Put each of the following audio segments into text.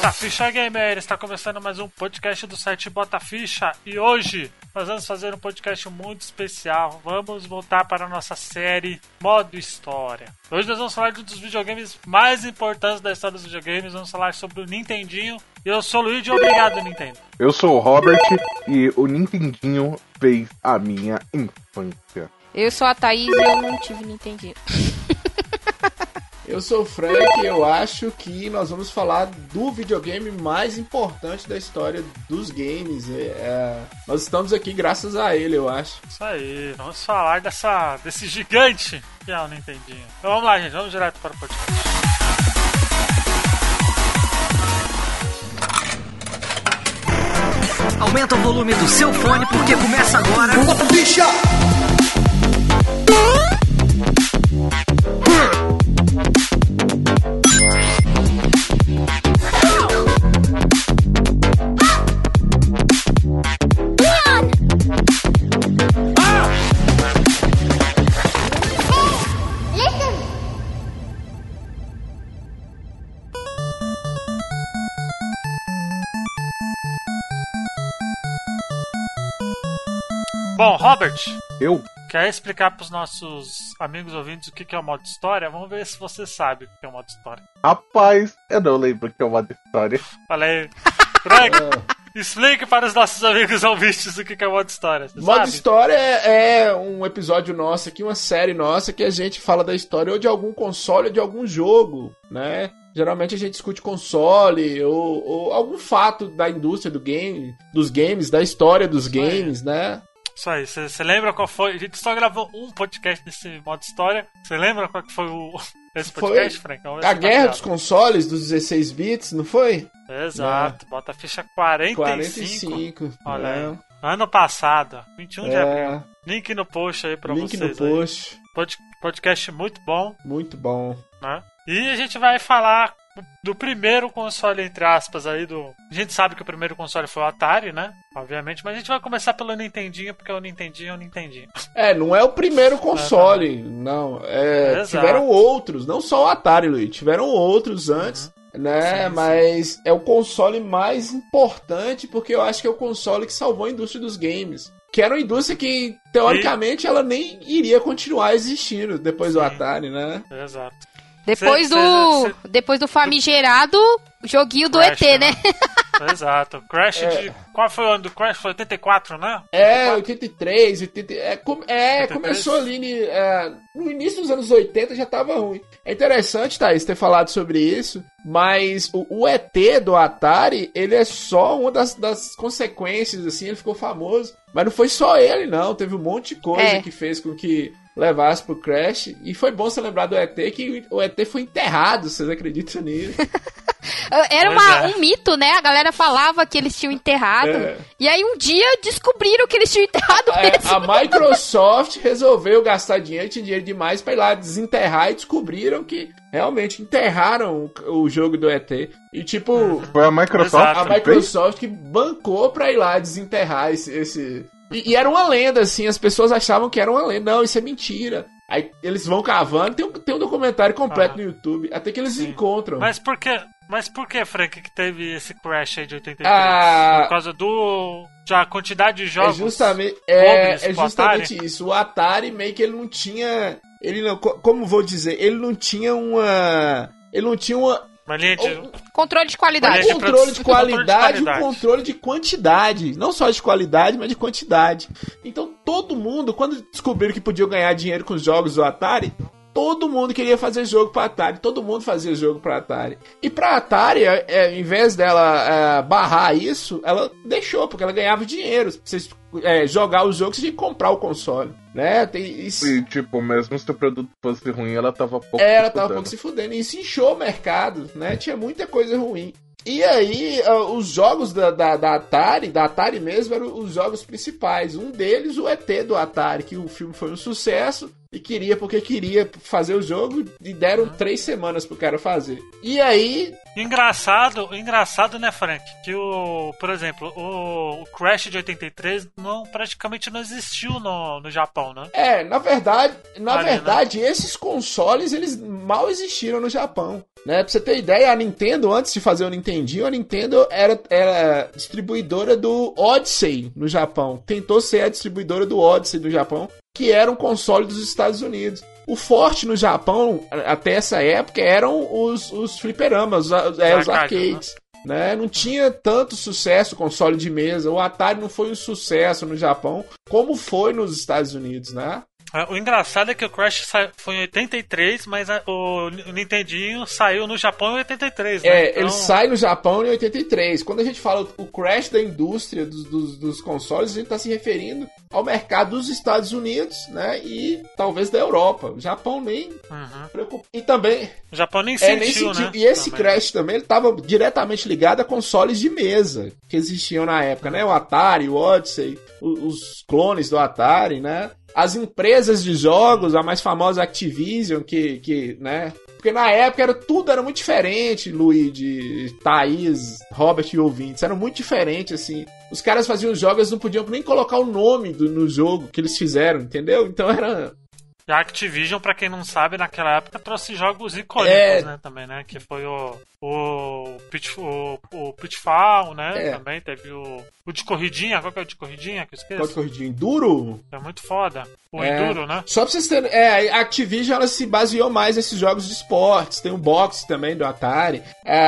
Bota Ficha Gamer! Está começando mais um podcast do site Bota Ficha e hoje nós vamos fazer um podcast muito especial. Vamos voltar para a nossa série Modo História. Hoje nós vamos falar de um dos videogames mais importantes da história dos videogames. Vamos falar sobre o Nintendinho. Eu sou o Luigi, obrigado, Nintendo. Eu sou o Robert e o Nintendinho fez a minha infância. Eu sou a Thaís e eu não tive Nintendinho. Eu sou o Frank e eu acho que nós vamos falar do videogame mais importante da história dos games. É, é, nós estamos aqui graças a ele, eu acho. Isso aí, vamos falar dessa, desse gigante que é o Nintendinho. Então vamos lá, gente, vamos direto para o podcast. Aumenta o volume do seu fone porque começa agora. Bicha! Eu? quer explicar para os nossos amigos ouvintes o que que é o modo história? Vamos ver se você sabe o que é o modo história. Rapaz, eu não lembro que é uma história. Falei, Frank, explique para os nossos amigos ouvintes o que que é o modo história. Você Modo sabe? História é, é um episódio nosso aqui, uma série nossa que a gente fala da história ou de algum console ou de algum jogo, né? Geralmente a gente discute console ou, ou algum fato da indústria do game, dos games, da história dos games, né? Isso aí, você lembra qual foi? A gente só gravou um podcast nesse modo história. Você lembra qual que foi o esse Foi podcast, Frank? Vamos ver A tá guerra dos consoles dos 16 bits, não foi? Exato, bota a ficha 45. 45. Olha aí. Ano passado, 21 de abril. É, Link no post aí pra link no vocês aí. post. Pod- podcast muito bom, Muito bom. né? E a gente vai falar do primeiro console, entre aspas, aí do. A gente sabe que o primeiro console foi o Atari, né? Obviamente, mas a gente vai começar pelo Nintendinho, porque o Nintendinho é o Nintendinho. É, não é o primeiro console, não. É, tiveram outros, não só o Atari, Luiz. Tiveram outros antes, né? Sim, sim. Mas é o console mais importante porque eu acho que é o console que salvou a indústria dos games. Que era uma indústria que, teoricamente, ela nem iria continuar existindo depois do Sim. Atari, né? Exato. Depois Cê- do. cê- Depois do famigerado joguinho do Crash, ET, né? Exato. Crash É. de. Qual foi o ano do Crash? Foi 84, né? É, 83, 80, é, com- é 83? começou ali é, no início dos anos 80 já tava ruim. É interessante, Thaís, ter falado sobre isso, mas o, o ET do Atari, ele é só uma das, das consequências, assim, ele ficou famoso. Mas não foi só ele, não, teve um monte de coisa É. que fez com que levasse pro Crash. E foi bom você lembrar do ET, que o ET foi enterrado, vocês acreditam nisso? Era uma- é. um mito, né? A galera falava que eles tinham enterrado. É. E aí um dia descobriram que eles tinham enterrado É, mesmo. a Microsoft resolveu gastar dinheiro, tinha dinheiro demais pra ir lá desenterrar e descobriram que realmente enterraram o, o jogo do ET. E tipo, Foi a Microsoft Exato. a? Microsoft que bancou pra ir lá desenterrar esse. esse... E, e era uma lenda, assim, as pessoas achavam que era uma lenda. Não, isso é mentira. Aí eles vão cavando, tem um, tem um documentário completo Ah. no YouTube, até que eles Sim. encontram. Mas por que, mas por que, Frank, que teve esse Crash aí de 83? Ah. Por causa do. da quantidade de É jogos. justamente, pobres é, é justamente isso. O Atari meio que ele não tinha. Ele não. co- Como vou dizer? Ele não tinha uma. Ele não tinha uma, Uma linha de. um Controle de qualidade. controle de e um qualidade. controle de quantidade. Não só de qualidade, mas de quantidade. Então todo mundo, quando descobriram que podiam ganhar dinheiro com os jogos do Atari, todo mundo queria fazer jogo para Atari. Todo mundo fazia jogo para Atari. E pra Atari, é, é, em vez dela é, barrar isso, ela deixou, porque ela ganhava dinheiro. Vocês é, jogar os jogos, você tinha que comprar o console. Né? Tem, isso, E, tipo, mesmo se o produto fosse ruim, ela tava pouco. é, ela se tava fudendo. pouco se fudendo. E isso inchou o mercado, né? Tinha muita coisa ruim. E aí, ah, os jogos da, da, da Atari, da Atari mesmo, eram os jogos principais. Um deles, o ET do Atari, que o filme foi um sucesso. e queria porque queria fazer o jogo e deram três semanas pro cara fazer. E aí, Engraçado, engraçado, né, Frank? Que o, por exemplo, o, Crash de 83 não, praticamente não existiu no, no Japão, né? é, na verdade, na Ali, né? verdade, esses consoles eles mal existiram no Japão. Né? Pra você ter ideia, a Nintendo, antes de fazer o Nintendinho, a Nintendo era, era distribuidora do Odyssey no Japão. Tentou ser a distribuidora do Odyssey do Japão, que era um console dos Estados Unidos. O forte no Japão, até essa época, eram os, os fliperamas, os, a- é, os arcades. Né? Não tinha tanto sucesso o console de mesa. O Atari não foi um sucesso no Japão como foi nos Estados Unidos, né? É, O engraçado é que o Crash foi em 83, mas o Nintendinho saiu no Japão em 83, né? É, Então, ele sai no Japão em 83. Quando a gente fala o crash da indústria dos, dos, dos consoles, a gente está se referindo ao mercado dos Estados Unidos, né? E talvez da Europa. O Japão nem uhum. preocupa. E também. O Japão nem É, sentiu, nem sentiu. né? E esse Também. crash também ele estava diretamente ligado a consoles de mesa que existiam na época, né? O Atari, o Odyssey, os clones do Atari, né? As empresas de jogos, a mais famosa Activision, que, que né? Porque na época era, tudo era muito diferente, Luigi, Thaís, Robert e ouvintes. Era muito diferente, assim. Os caras faziam jogos, não podiam nem colocar o nome do, no jogo que eles fizeram, entendeu? Então era. E a Activision, pra quem não sabe, naquela época trouxe jogos icônicos, É. né? Também, né? Que foi o. O, Pit, o, o Pitfall, né? É. Também teve o. O de corridinha, qual que é o de corridinha que eu Pode esqueço? corrigir Enduro? É muito foda. O É. Enduro, né? Só pra vocês terem. É, a Activision ela se baseou mais nesses jogos de esportes. Tem o boxe também do Atari. É,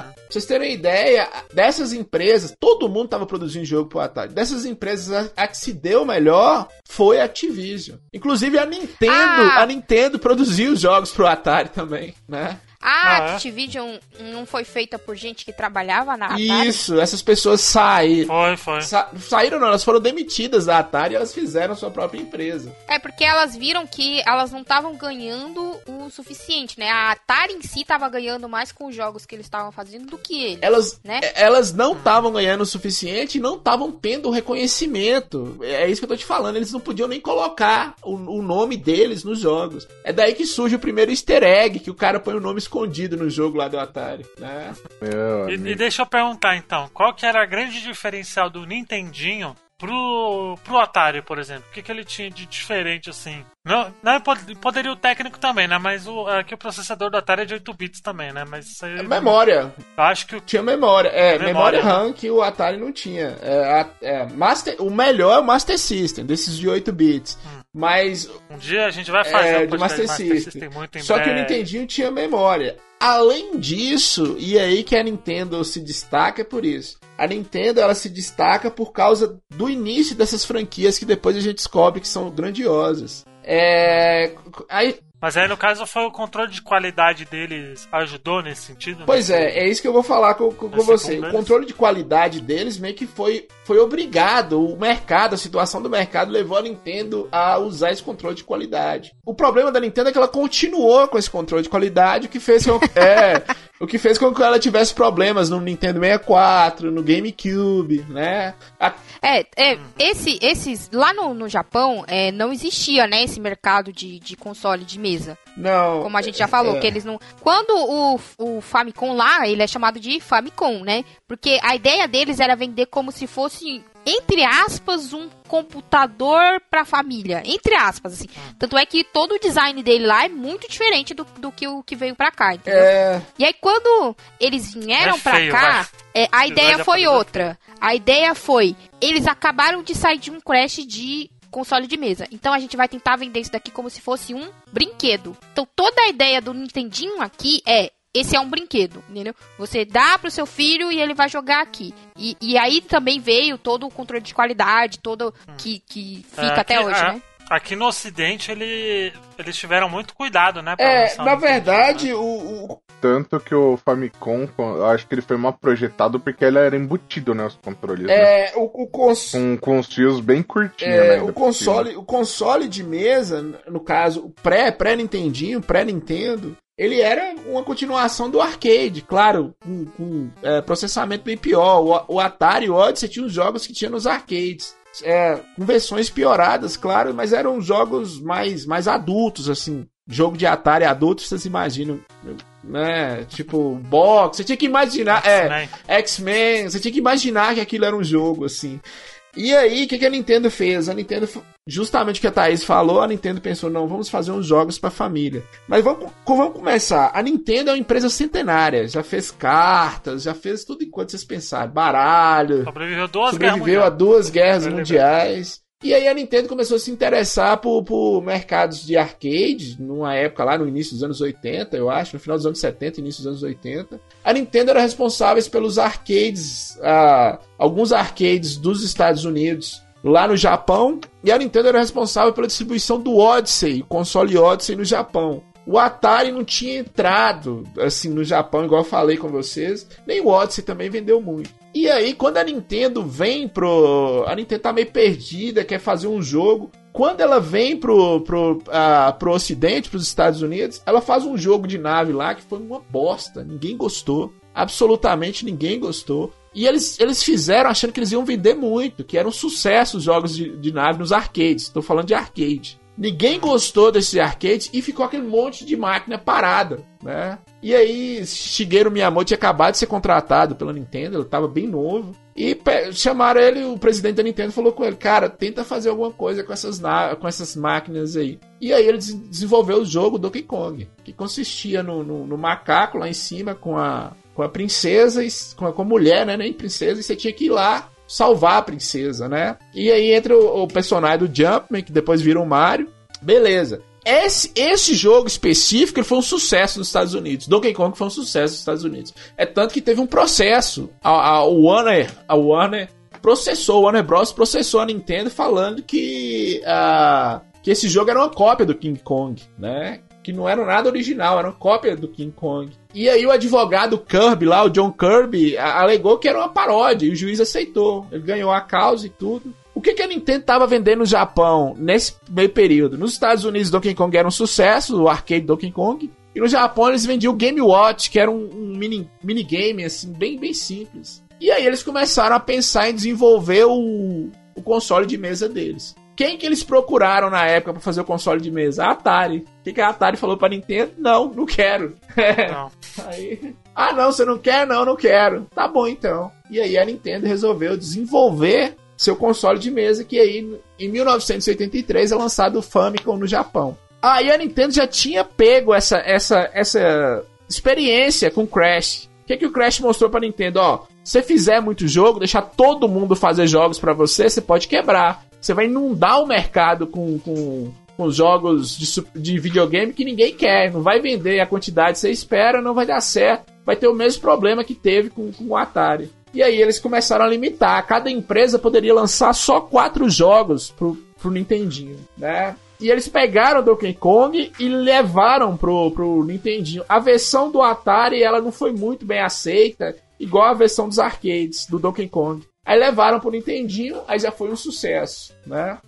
pra vocês terem ideia, dessas empresas, todo mundo tava produzindo jogo pro Atari. Dessas empresas, a, a que se deu melhor foi a Activision. Inclusive a Nintendo, Ah. a Nintendo produziu jogos pro Atari também, né? A Ah, é? Activision não foi feita por gente que trabalhava na Atari? Isso, essas pessoas saíram. Foi, foi. Sa saíram não, elas foram demitidas da Atari e elas fizeram sua própria empresa. É porque elas viram que elas não estavam ganhando o suficiente, né? A Atari em si estava ganhando mais com os jogos que eles estavam fazendo do que eles. Elas, Né? é- elas não estavam ganhando o suficiente e não estavam tendo o reconhecimento. É isso que eu tô te falando. Eles não podiam nem colocar o, o nome deles nos jogos. É daí que surge o primeiro easter egg, que o cara põe o nome escondido no jogo lá do Atari, né? Meu E, e deixa eu perguntar então, qual que era a grande diferencial do Nintendinho pro, pro Atari, por exemplo? O que, que ele tinha de diferente assim? Não, não é pod- poderio técnico também, né? Mas o, é que o processador do Atari é de 8 bits também, né? Mas aí, É memória. acho que o Tinha memória. É, memória, Memória. RAM que o Atari não tinha. É, é, Master, o melhor é o Master System, desses de 8 bits. Mas um dia a gente vai fazer É, um de Master de Master System. System muito em Só que o breve. Nintendinho tinha memória. Além disso, e é aí que a Nintendo se destaca é por isso. A Nintendo ela se destaca por causa do início dessas franquias que depois a gente descobre que são grandiosas. É, aí, Mas aí no caso foi o controle de qualidade deles ajudou nesse sentido? Pois né? é, é isso que eu vou falar com, com, com você. O controle de qualidade deles meio que foi, foi obrigado. O mercado, a situação do mercado levou a Nintendo a usar esse controle de qualidade. O problema da Nintendo é que ela continuou com esse controle de qualidade, o que fez com, é, o que fez com que ela tivesse problemas no Nintendo 64, no GameCube, né? A- É, é esse, esses. Lá no, no Japão é, não existia, né, esse mercado de, de console de mesa. não. Como a gente já falou, é. que eles não. Quando o, o Famicom lá, ele é chamado de Famicom, né? Porque a ideia deles era vender como se fosse, entre aspas, um computador pra família. Entre aspas, assim. Tanto é que todo o design dele lá é muito diferente do, do que o que veio pra cá, entendeu? É, E aí, quando eles vieram É pra feio, cá, é, a ideia foi outra. A ideia foi: eles acabaram de sair de um crash de console de mesa. Então a gente vai tentar vender isso daqui como se fosse um brinquedo. Então toda a ideia do Nintendinho aqui é. Esse é um brinquedo, entendeu? Você dá pro seu filho e ele vai jogar aqui. E, e aí também veio todo o controle de qualidade, todo que, que fica É, até aqui- hoje, a- né? Aqui no Ocidente ele, eles tiveram muito cuidado, né? é na verdade, né? o, o- Tanto que o Famicom, eu acho que ele foi mal projetado porque ele era embutido, né? Os controles. né? é, o, o cons- Com, com os fios bem curtinhos, É, né? o console, o console de mesa, no caso, o pré, pré-Nintendinho, pré-Nintendo, ele era uma continuação do arcade, claro, com, com, é, processamento bem pior. O, o Atari e o Odyssey tinham os jogos que tinha nos arcades. é, com versões pioradas, claro, mas eram jogos mais, mais adultos, assim. Jogo de Atari adulto, vocês imaginam, né? Tipo, box, você tinha que imaginar, é, X-Men, você tinha que imaginar que aquilo era um jogo, assim. E aí, o que, que a Nintendo fez? A Nintendo, justamente o que a Thaís falou, a Nintendo pensou, não, vamos fazer uns jogos pra família. Mas vamos, vamos começar. A Nintendo é uma empresa centenária, já fez cartas, já fez tudo enquanto vocês pensarem. Baralho. Sobreviveu duas sobreviveu a duas guerras mundiais. E aí a Nintendo começou a se interessar por, por mercados de arcade, numa época lá no início dos anos 80, eu acho, no final dos anos 70, início dos anos 80. A Nintendo era responsável pelos arcades, uh, alguns arcades dos Estados Unidos lá no Japão, e a Nintendo era responsável pela distribuição do Odyssey, o console Odyssey no Japão. O Atari não tinha entrado assim no Japão, igual eu falei com vocês, nem o Odyssey também vendeu muito. E aí, quando a Nintendo vem pro. A Nintendo tá meio perdida, quer fazer um jogo. Quando ela vem pro, pro, uh, pro Ocidente, pros Estados Unidos, ela faz um jogo de nave lá que foi uma bosta. Ninguém gostou. Absolutamente ninguém gostou. E eles, eles fizeram achando que eles iam vender muito, que eram um sucesso os jogos de, de nave nos arcades. Estou falando de arcade. Ninguém gostou desse arcade e ficou aquele monte de máquina parada, né? E aí, Shigeru Miyamoto tinha acabado de ser contratado pela Nintendo, ele estava bem novo. E chamaram ele, o presidente da Nintendo falou com ele, cara, tenta fazer alguma coisa com essas, com essas máquinas aí. E aí ele desenvolveu o jogo Donkey Kong, que consistia no, no, no macaco lá em cima com a, com a princesa, e, com, a, com a mulher, né, nem princesa, e você tinha que ir lá salvar a princesa, né? E aí entra o, o personagem do Jumpman, que depois vira o Mario. Beleza. Esse, esse jogo específico ele foi um sucesso nos Estados Unidos. Donkey Kong foi um sucesso nos Estados Unidos. É tanto que teve um processo. A, a Warner, a Warner processou, a Warner Bros. processou a Nintendo falando que, uh, que esse jogo era uma cópia do King Kong, né? Que não era nada original, era uma cópia do King Kong. E aí o advogado Kirby lá, o John Kirby, alegou que era uma paródia e o juiz aceitou. Ele ganhou a causa e tudo. O que, que a Nintendo estava vendendo no Japão nesse meio período? Nos Estados Unidos, Donkey Kong era um sucesso, o arcade Donkey Kong. E no Japão eles vendiam o Game Watch, que era um, um mini, minigame, assim, bem, bem simples. E aí eles começaram a pensar em desenvolver o, o console de mesa deles. Quem que eles procuraram na época para fazer o console de mesa? A Atari. O que, que a Atari falou pra Nintendo? Não, não quero. Não. aí, ah, não, você não quer? Não, não quero. Tá bom então. E aí a Nintendo resolveu desenvolver seu console de mesa, que aí em 1983 é lançado o Famicom no Japão. Aí a Nintendo já tinha pego essa, essa, essa experiência com Crash. O que, que o Crash mostrou pra Nintendo? Ó, se você fizer muito jogo, deixar todo mundo fazer jogos para você, você pode quebrar. Você vai inundar o mercado com, com, com jogos de, de videogame que ninguém quer. Não vai vender a quantidade que você espera, não vai dar certo. Vai ter o mesmo problema que teve com, com o Atari. E aí eles começaram a limitar. Cada empresa poderia lançar só quatro jogos pro, pro Nintendinho, né? E eles pegaram o Donkey Kong e levaram pro, pro Nintendinho. A versão do Atari, ela não foi muito bem aceita, igual a versão dos arcades do Donkey Kong. Aí levaram pro Nintendinho, aí já foi um sucesso, né?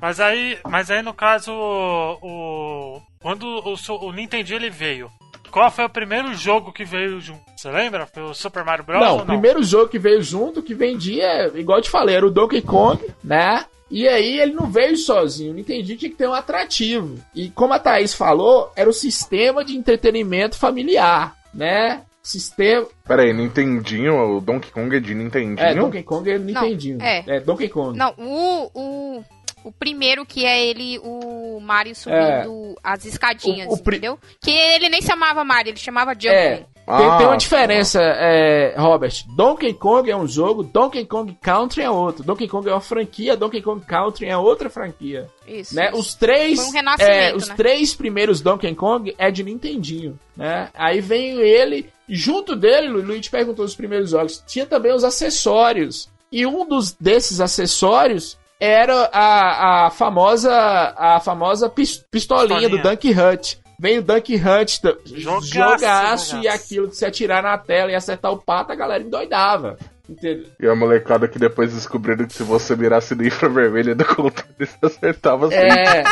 Mas aí, mas aí no caso, o, quando o, o Nintendinho ele veio, qual foi o primeiro jogo que veio junto? Você lembra? Foi o Super Mario Bros? Não, o primeiro jogo que veio junto, que vendia, igual eu te falei, era o Donkey Kong, né? E aí ele não veio sozinho, o Nintendinho tinha que ter um atrativo. E como a Thaís falou, era o sistema de entretenimento familiar, né? Sistema. Pera aí, Nintendinho, o Donkey Kong é de Nintendinho? É, Donkey Kong é Nintendinho. Não, é. é, Donkey Kong. Não, o, o, o primeiro que é ele, o Mario subindo é. as escadinhas, o, o entendeu? Que ele nem chamava Mario, ele chamava Jumpman. É. Tem, ah, tem, uma diferença, é, Robert. Donkey Kong é um jogo, Donkey Kong Country é outro. Donkey Kong é uma franquia, Donkey Kong Country é outra franquia. Isso. Né? Isso. Os três, um é, os né? três primeiros Donkey Kong é de Nintendinho, né? Aí vem ele, junto dele, o Luigi perguntou os primeiros jogos, tinha também os acessórios. E um dos desses acessórios era a, a famosa a famosa pistolinha, pistolinha. do Dunk Hut Vem o Dunk Hunt, jogaço, jogaço, e aquilo de se atirar na tela e acertar o pato, a galera endoidava. Entendeu? E a molecada que depois descobriram que se você mirasse no infravermelho do controle, você acertava assim. É.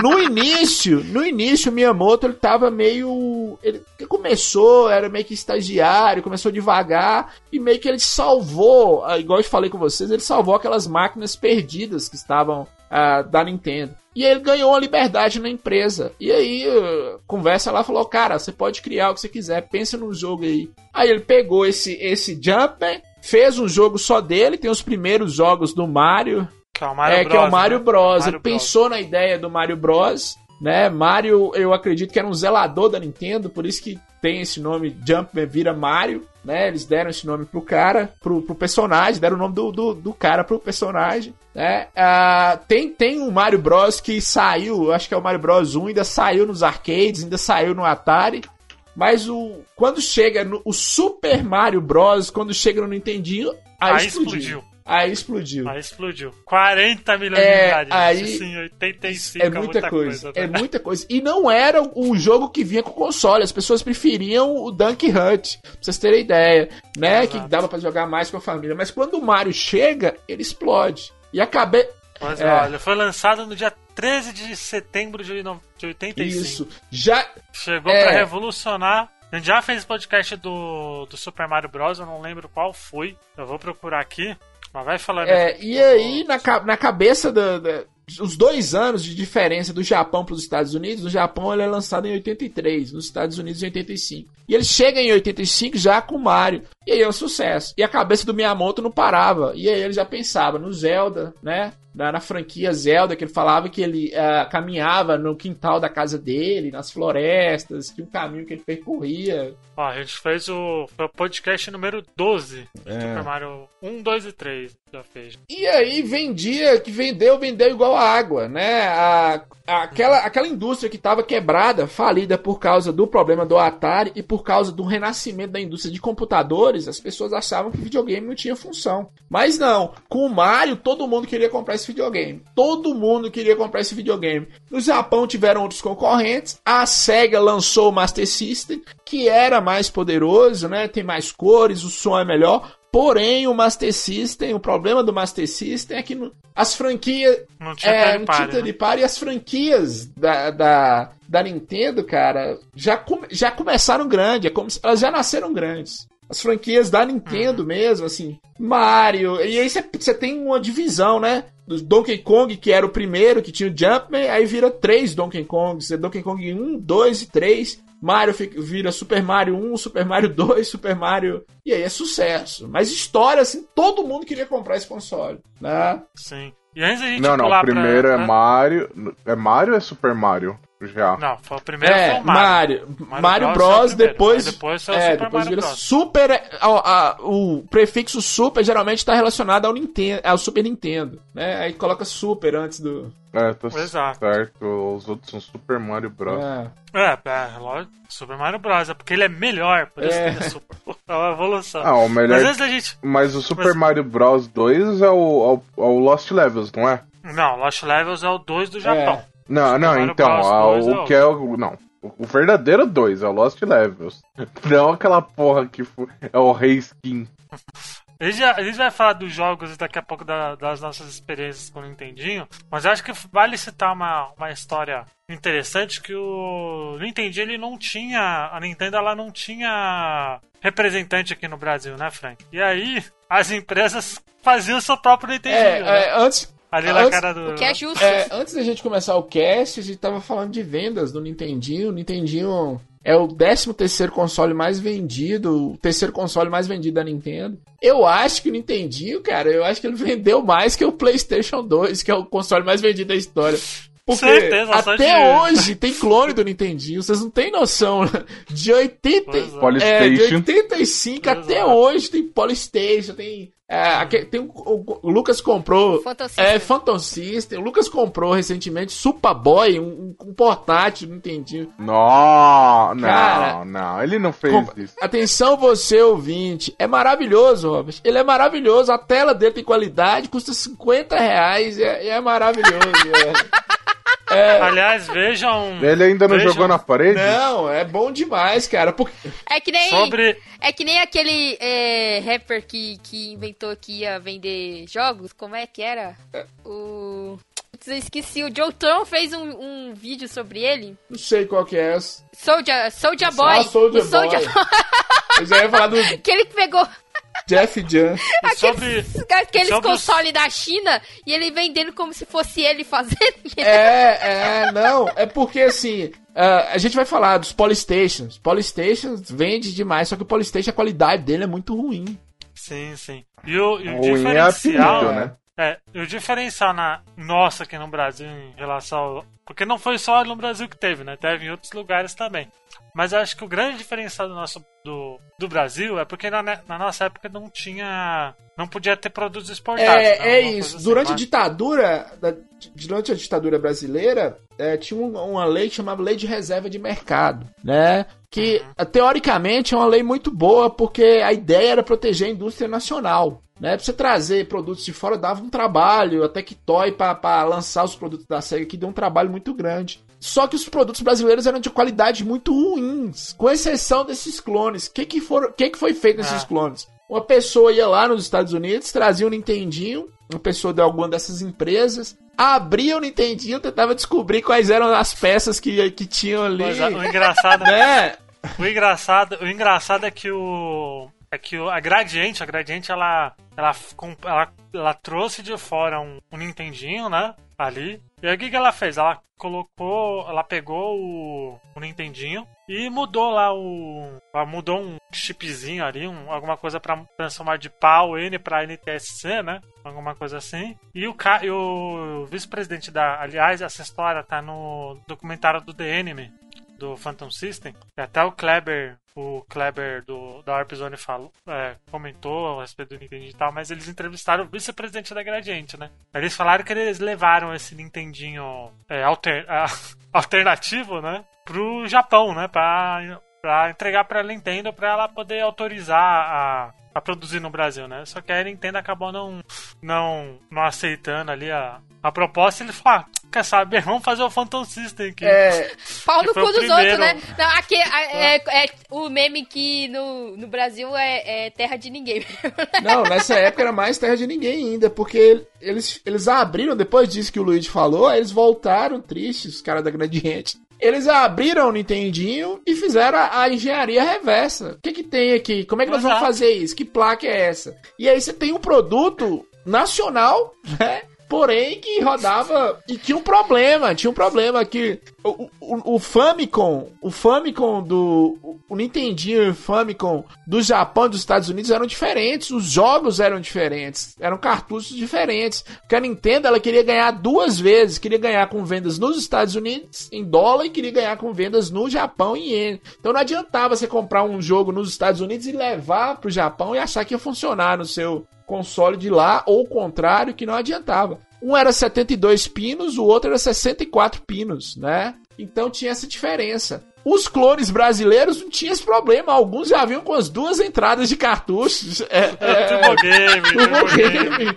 no início, no início, o Miyamoto ele tava meio. Ele começou, era meio que estagiário, começou devagar e meio que ele salvou, ah, igual eu falei com vocês, ele salvou aquelas máquinas perdidas que estavam uh, da Nintendo. E ele ganhou a liberdade na empresa. E aí, uh, conversa lá, falou: Cara, você pode criar o que você quiser, pensa num jogo aí. Aí ele pegou esse, esse Jumper, fez um jogo só dele, tem os primeiros jogos do Mario. Que é o Mario é, Bros. que é o Mario né? Bros. Mario ele pensou na ideia do Mario Bros. Né? Mario, eu acredito que era um zelador da Nintendo, por isso que tem esse nome Jumpman vira Mario, né? Eles deram esse nome pro cara, pro, pro personagem, deram o nome do, do, do cara pro personagem, né? Uh, tem, tem um Mario Bros que saiu, acho que é o Mario Bros 1, ainda saiu nos arcades, ainda saiu no Atari. Mas o quando chega no o Super Mario Bros, quando chega no Nintendinho, aí, Aí explodiu. explodiu. Aí explodiu. Aí explodiu. 40 milhões É, de unidades. aí- Sim, 85 É muita, coisa, é muita coisa. E não era o jogo que vinha com o console. As pessoas preferiam o Dunk Hunt, pra vocês terem ideia, né? Exato. Que dava pra jogar mais com a família. Mas quando o Mario chega, ele explode. E acabei. Mas É. olha, foi lançado no dia 13 de setembro de no- de 85. Isso. Já. Chegou É. pra revolucionar. A gente já fez podcast do, do Super Mario Bros. Eu não lembro qual foi. Eu vou procurar aqui. Mas vai falando. É, e aí, na, na cabeça da. da- os dois anos de diferença do Japão para os Estados Unidos, no Japão ele é lançado em 83, nos Estados Unidos em 85. E ele chega em 85 já com o Mario. E aí é um sucesso. E a cabeça do Miyamoto não parava. E aí ele já pensava no Zelda, né? Na, na franquia Zelda, que ele falava que ele ah, caminhava no quintal da casa dele, nas florestas, que um caminho que ele percorria. Ó, a gente fez o, o podcast número 12. É. Super Mario 1, 2 e 3. Já fez. E aí vendia, que vendeu, vendeu igual a água, né? A, a- aquela, aquela indústria que estava quebrada, falida por causa do problema do Atari e por causa do renascimento da indústria de computadores, as pessoas achavam que videogame não tinha função. Mas não, com o Mario todo mundo queria comprar esse videogame. Todo mundo queria comprar esse videogame. No Japão tiveram outros concorrentes, a Sega lançou o Master System, que era mais poderoso, né? Tem mais cores, o som é melhor. Porém, o Master System, o problema do Master System é que as franquias. Não tinha É, não tinha né? e as franquias da, da, da Nintendo, cara, já, come- já começaram grande, é como se- elas já nasceram grandes. As franquias da Uhum. Nintendo mesmo, assim, Mario, e aí você tem uma divisão, né? Do Donkey Kong, que era o primeiro, que tinha o Jumpman, aí vira três Donkey Kongs, é Donkey Kong 1, 2 e 3. Mario fica- vira Super Mario 1, Super Mario 2, Super Mario. E aí é sucesso. Mas história, assim, todo mundo queria comprar esse console. Né? Sim. E antes da gente Não, não, primeiro pra, é Mario. É Mario ou é Super Mario? Já. Não, foi o primeiro é, foi o Mario. Mario. Mario Mario, Bros é Bros, depois. aí depois é o é, Super depois Mario Bros. Super. é, a- a- o prefixo Super geralmente está relacionado ao, Nintendo, ao Super Nintendo. Né? Aí coloca Super antes do. É, tô Exato. certo. Os outros são Super Mario Bros. É. É, é, lógico, Super Mario Bros. É porque ele é melhor, por isso É. que ele é super. É uma evolução. Ah, o melhor. Mas antes da gente. Mas o Super Mas- Mario Bros 2 é o, é o, é o Lost Levels, não é? Não, Lost Levels é o 2 do Japão. Não, não, então, a- 2 é o que é o. Não. O verdadeiro 2 é o Lost Levels. Não aquela porra que foi, é o Rei Skin. A gente, já- a gente vai falar dos jogos e daqui a pouco da- das nossas experiências com o Nintendinho, mas eu acho que vale citar uma, uma história interessante que o Nintendinho ele não tinha, a Nintendo ela não tinha representante aqui no Brasil, né, Frank? E aí as empresas faziam o seu próprio Nintendinho, É, né? é, antes, ali na antes- cara do... O que é justo. é, antes da gente começar o cast, a gente tava falando de vendas do Nintendinho. O Nintendinho é o 13 terceiro console mais vendido, o terceiro console mais vendido da Nintendo. Eu acho que o Nintendinho, cara, eu acho que ele vendeu mais que o PlayStation 2, que é o console mais vendido da história. Porque Certeza, até de- hoje tem clone do Nintendinho, vocês não têm noção. né? De 80, Pois é. é, de Polystation. 85 até Exato. hoje tem Polystation, tem. É, tem o, o- Lucas comprou. Phantom System. É, Phantom System. O Lucas comprou recentemente Superboy, um, um portátil, não entendi. Não, não, Cara, não. Ele não fez Com- isso. Atenção você, ouvinte. É maravilhoso, Robert. Ele é maravilhoso. A tela dele tem qualidade, custa 50 reais. E é, é maravilhoso. é. Aliás, vejam... Ele ainda não vejam jogou na parede? Não, é bom demais, cara. Porque... É que nem. Sobre... É que nem aquele é, rapper que, que inventou que ia vender jogos. Como é que era? O. Eu esqueci. O Joe Tron fez um, um vídeo sobre ele. Não sei qual que é essa. Soldier, Soldier Boy. Ah, Soulja O Soulja Boy. Eu já ia falar do que ele pegou Jeff Jan. E sobre. aqueles Sobre os- consoles da China e ele vendendo como se fosse ele fazendo. É, é, não. É porque assim. ah, a gente vai falar dos Polystations. Polystations vende demais, só que o Polystation, a qualidade dele é muito ruim. Sim, sim. E o, e o Ruim é diferencial. apelido, né? É, e o diferencial na nossa aqui no Brasil em relação ao. Porque não foi só no Brasil que teve, né? Teve em outros lugares também. Mas eu acho que o grande diferencial do nosso do, do Brasil é porque na, na nossa época não tinha. Não podia ter produtos exportados. né? É, é Alguma isso. assim, Durante a mas- ditadura, da- durante a ditadura brasileira, é, tinha um- uma lei que chamava Lei de Reserva de Mercado, né? Que teoricamente é uma lei muito boa porque a ideia era proteger a indústria nacional. Né, pra você trazer produtos de fora dava um trabalho, até que Toy para lançar os produtos da SEGA que deu um trabalho muito grande. Só que os produtos brasileiros eram de qualidade muito ruins, com exceção desses clones. O que, que, foram- que, que foi feito nesses Ah. clones? Uma pessoa ia lá nos Estados Unidos, trazia um Nintendinho, uma pessoa de alguma dessas empresas, abria o Nintendinho, tentava descobrir quais eram as peças que, que tinham ali. Mas a- o engraçado, Né? o engraçado, o engraçado é que o é que a Gradiente, a Gradiente ela ela, ela, ela trouxe de fora um, um Nintendinho, né? Ali. E aí o que, que ela fez? Ela colocou, ela pegou o, o Nintendinho e mudou lá o, ela mudou um chipzinho ali, um, alguma coisa pra transformar de PAL N pra NTSC, né? Alguma coisa assim. E o, o vice-presidente da, aliás, essa história tá no documentário do The Enemy do Phantom System, até o Kleber, o Kleber do, da Warp Zone falou, é, comentou a respeito do Nintendo e tal, mas eles entrevistaram o vice-presidente da Gradiente, né? Eles falaram que eles levaram esse Nintendinho é, alter- a- alternativo, né? Pro Japão, né? Pra, pra entregar pra Nintendo pra ela poder autorizar a, a produzir no Brasil, né? Só que a Nintendo acabou não, não, não aceitando ali a, a proposta ele falou, ah, quer saber, vamos fazer o Phantom System aqui. É, Pau no cu o dos primeiro. outros, né? Não, aqui, a- é, é o meme que no, no Brasil é, é terra de ninguém. Não, nessa época era mais terra de ninguém ainda, porque eles, eles abriram, depois disso que o Luigi falou, aí eles voltaram tristes, os caras da Gradiente. Eles abriram o Nintendinho e fizeram a, a engenharia reversa. O que que tem aqui? Como é que nós vamos fazer isso? Que placa é essa? E aí você tem um produto nacional, né? Porém, que rodava e tinha um problema, tinha um problema que o, o, o Famicom, o Famicom do o- Nintendinho e o Famicom do Japão e dos Estados Unidos eram diferentes, os jogos eram diferentes, eram cartuchos diferentes. Porque a Nintendo ela queria ganhar duas vezes, queria ganhar com vendas nos Estados Unidos em dólar e queria ganhar com vendas no Japão em iene. Então não adiantava você comprar um jogo nos Estados Unidos e levar pro Japão e achar que ia funcionar no seu console de lá, ou o contrário, que não adiantava. Um era 72 pinos, o outro era 64 pinos, né? Então tinha essa diferença. Os clones brasileiros não tinham esse problema, alguns já vinham com as duas entradas de cartuchos. É, É, Turbo Game, Turbo Turbo Game.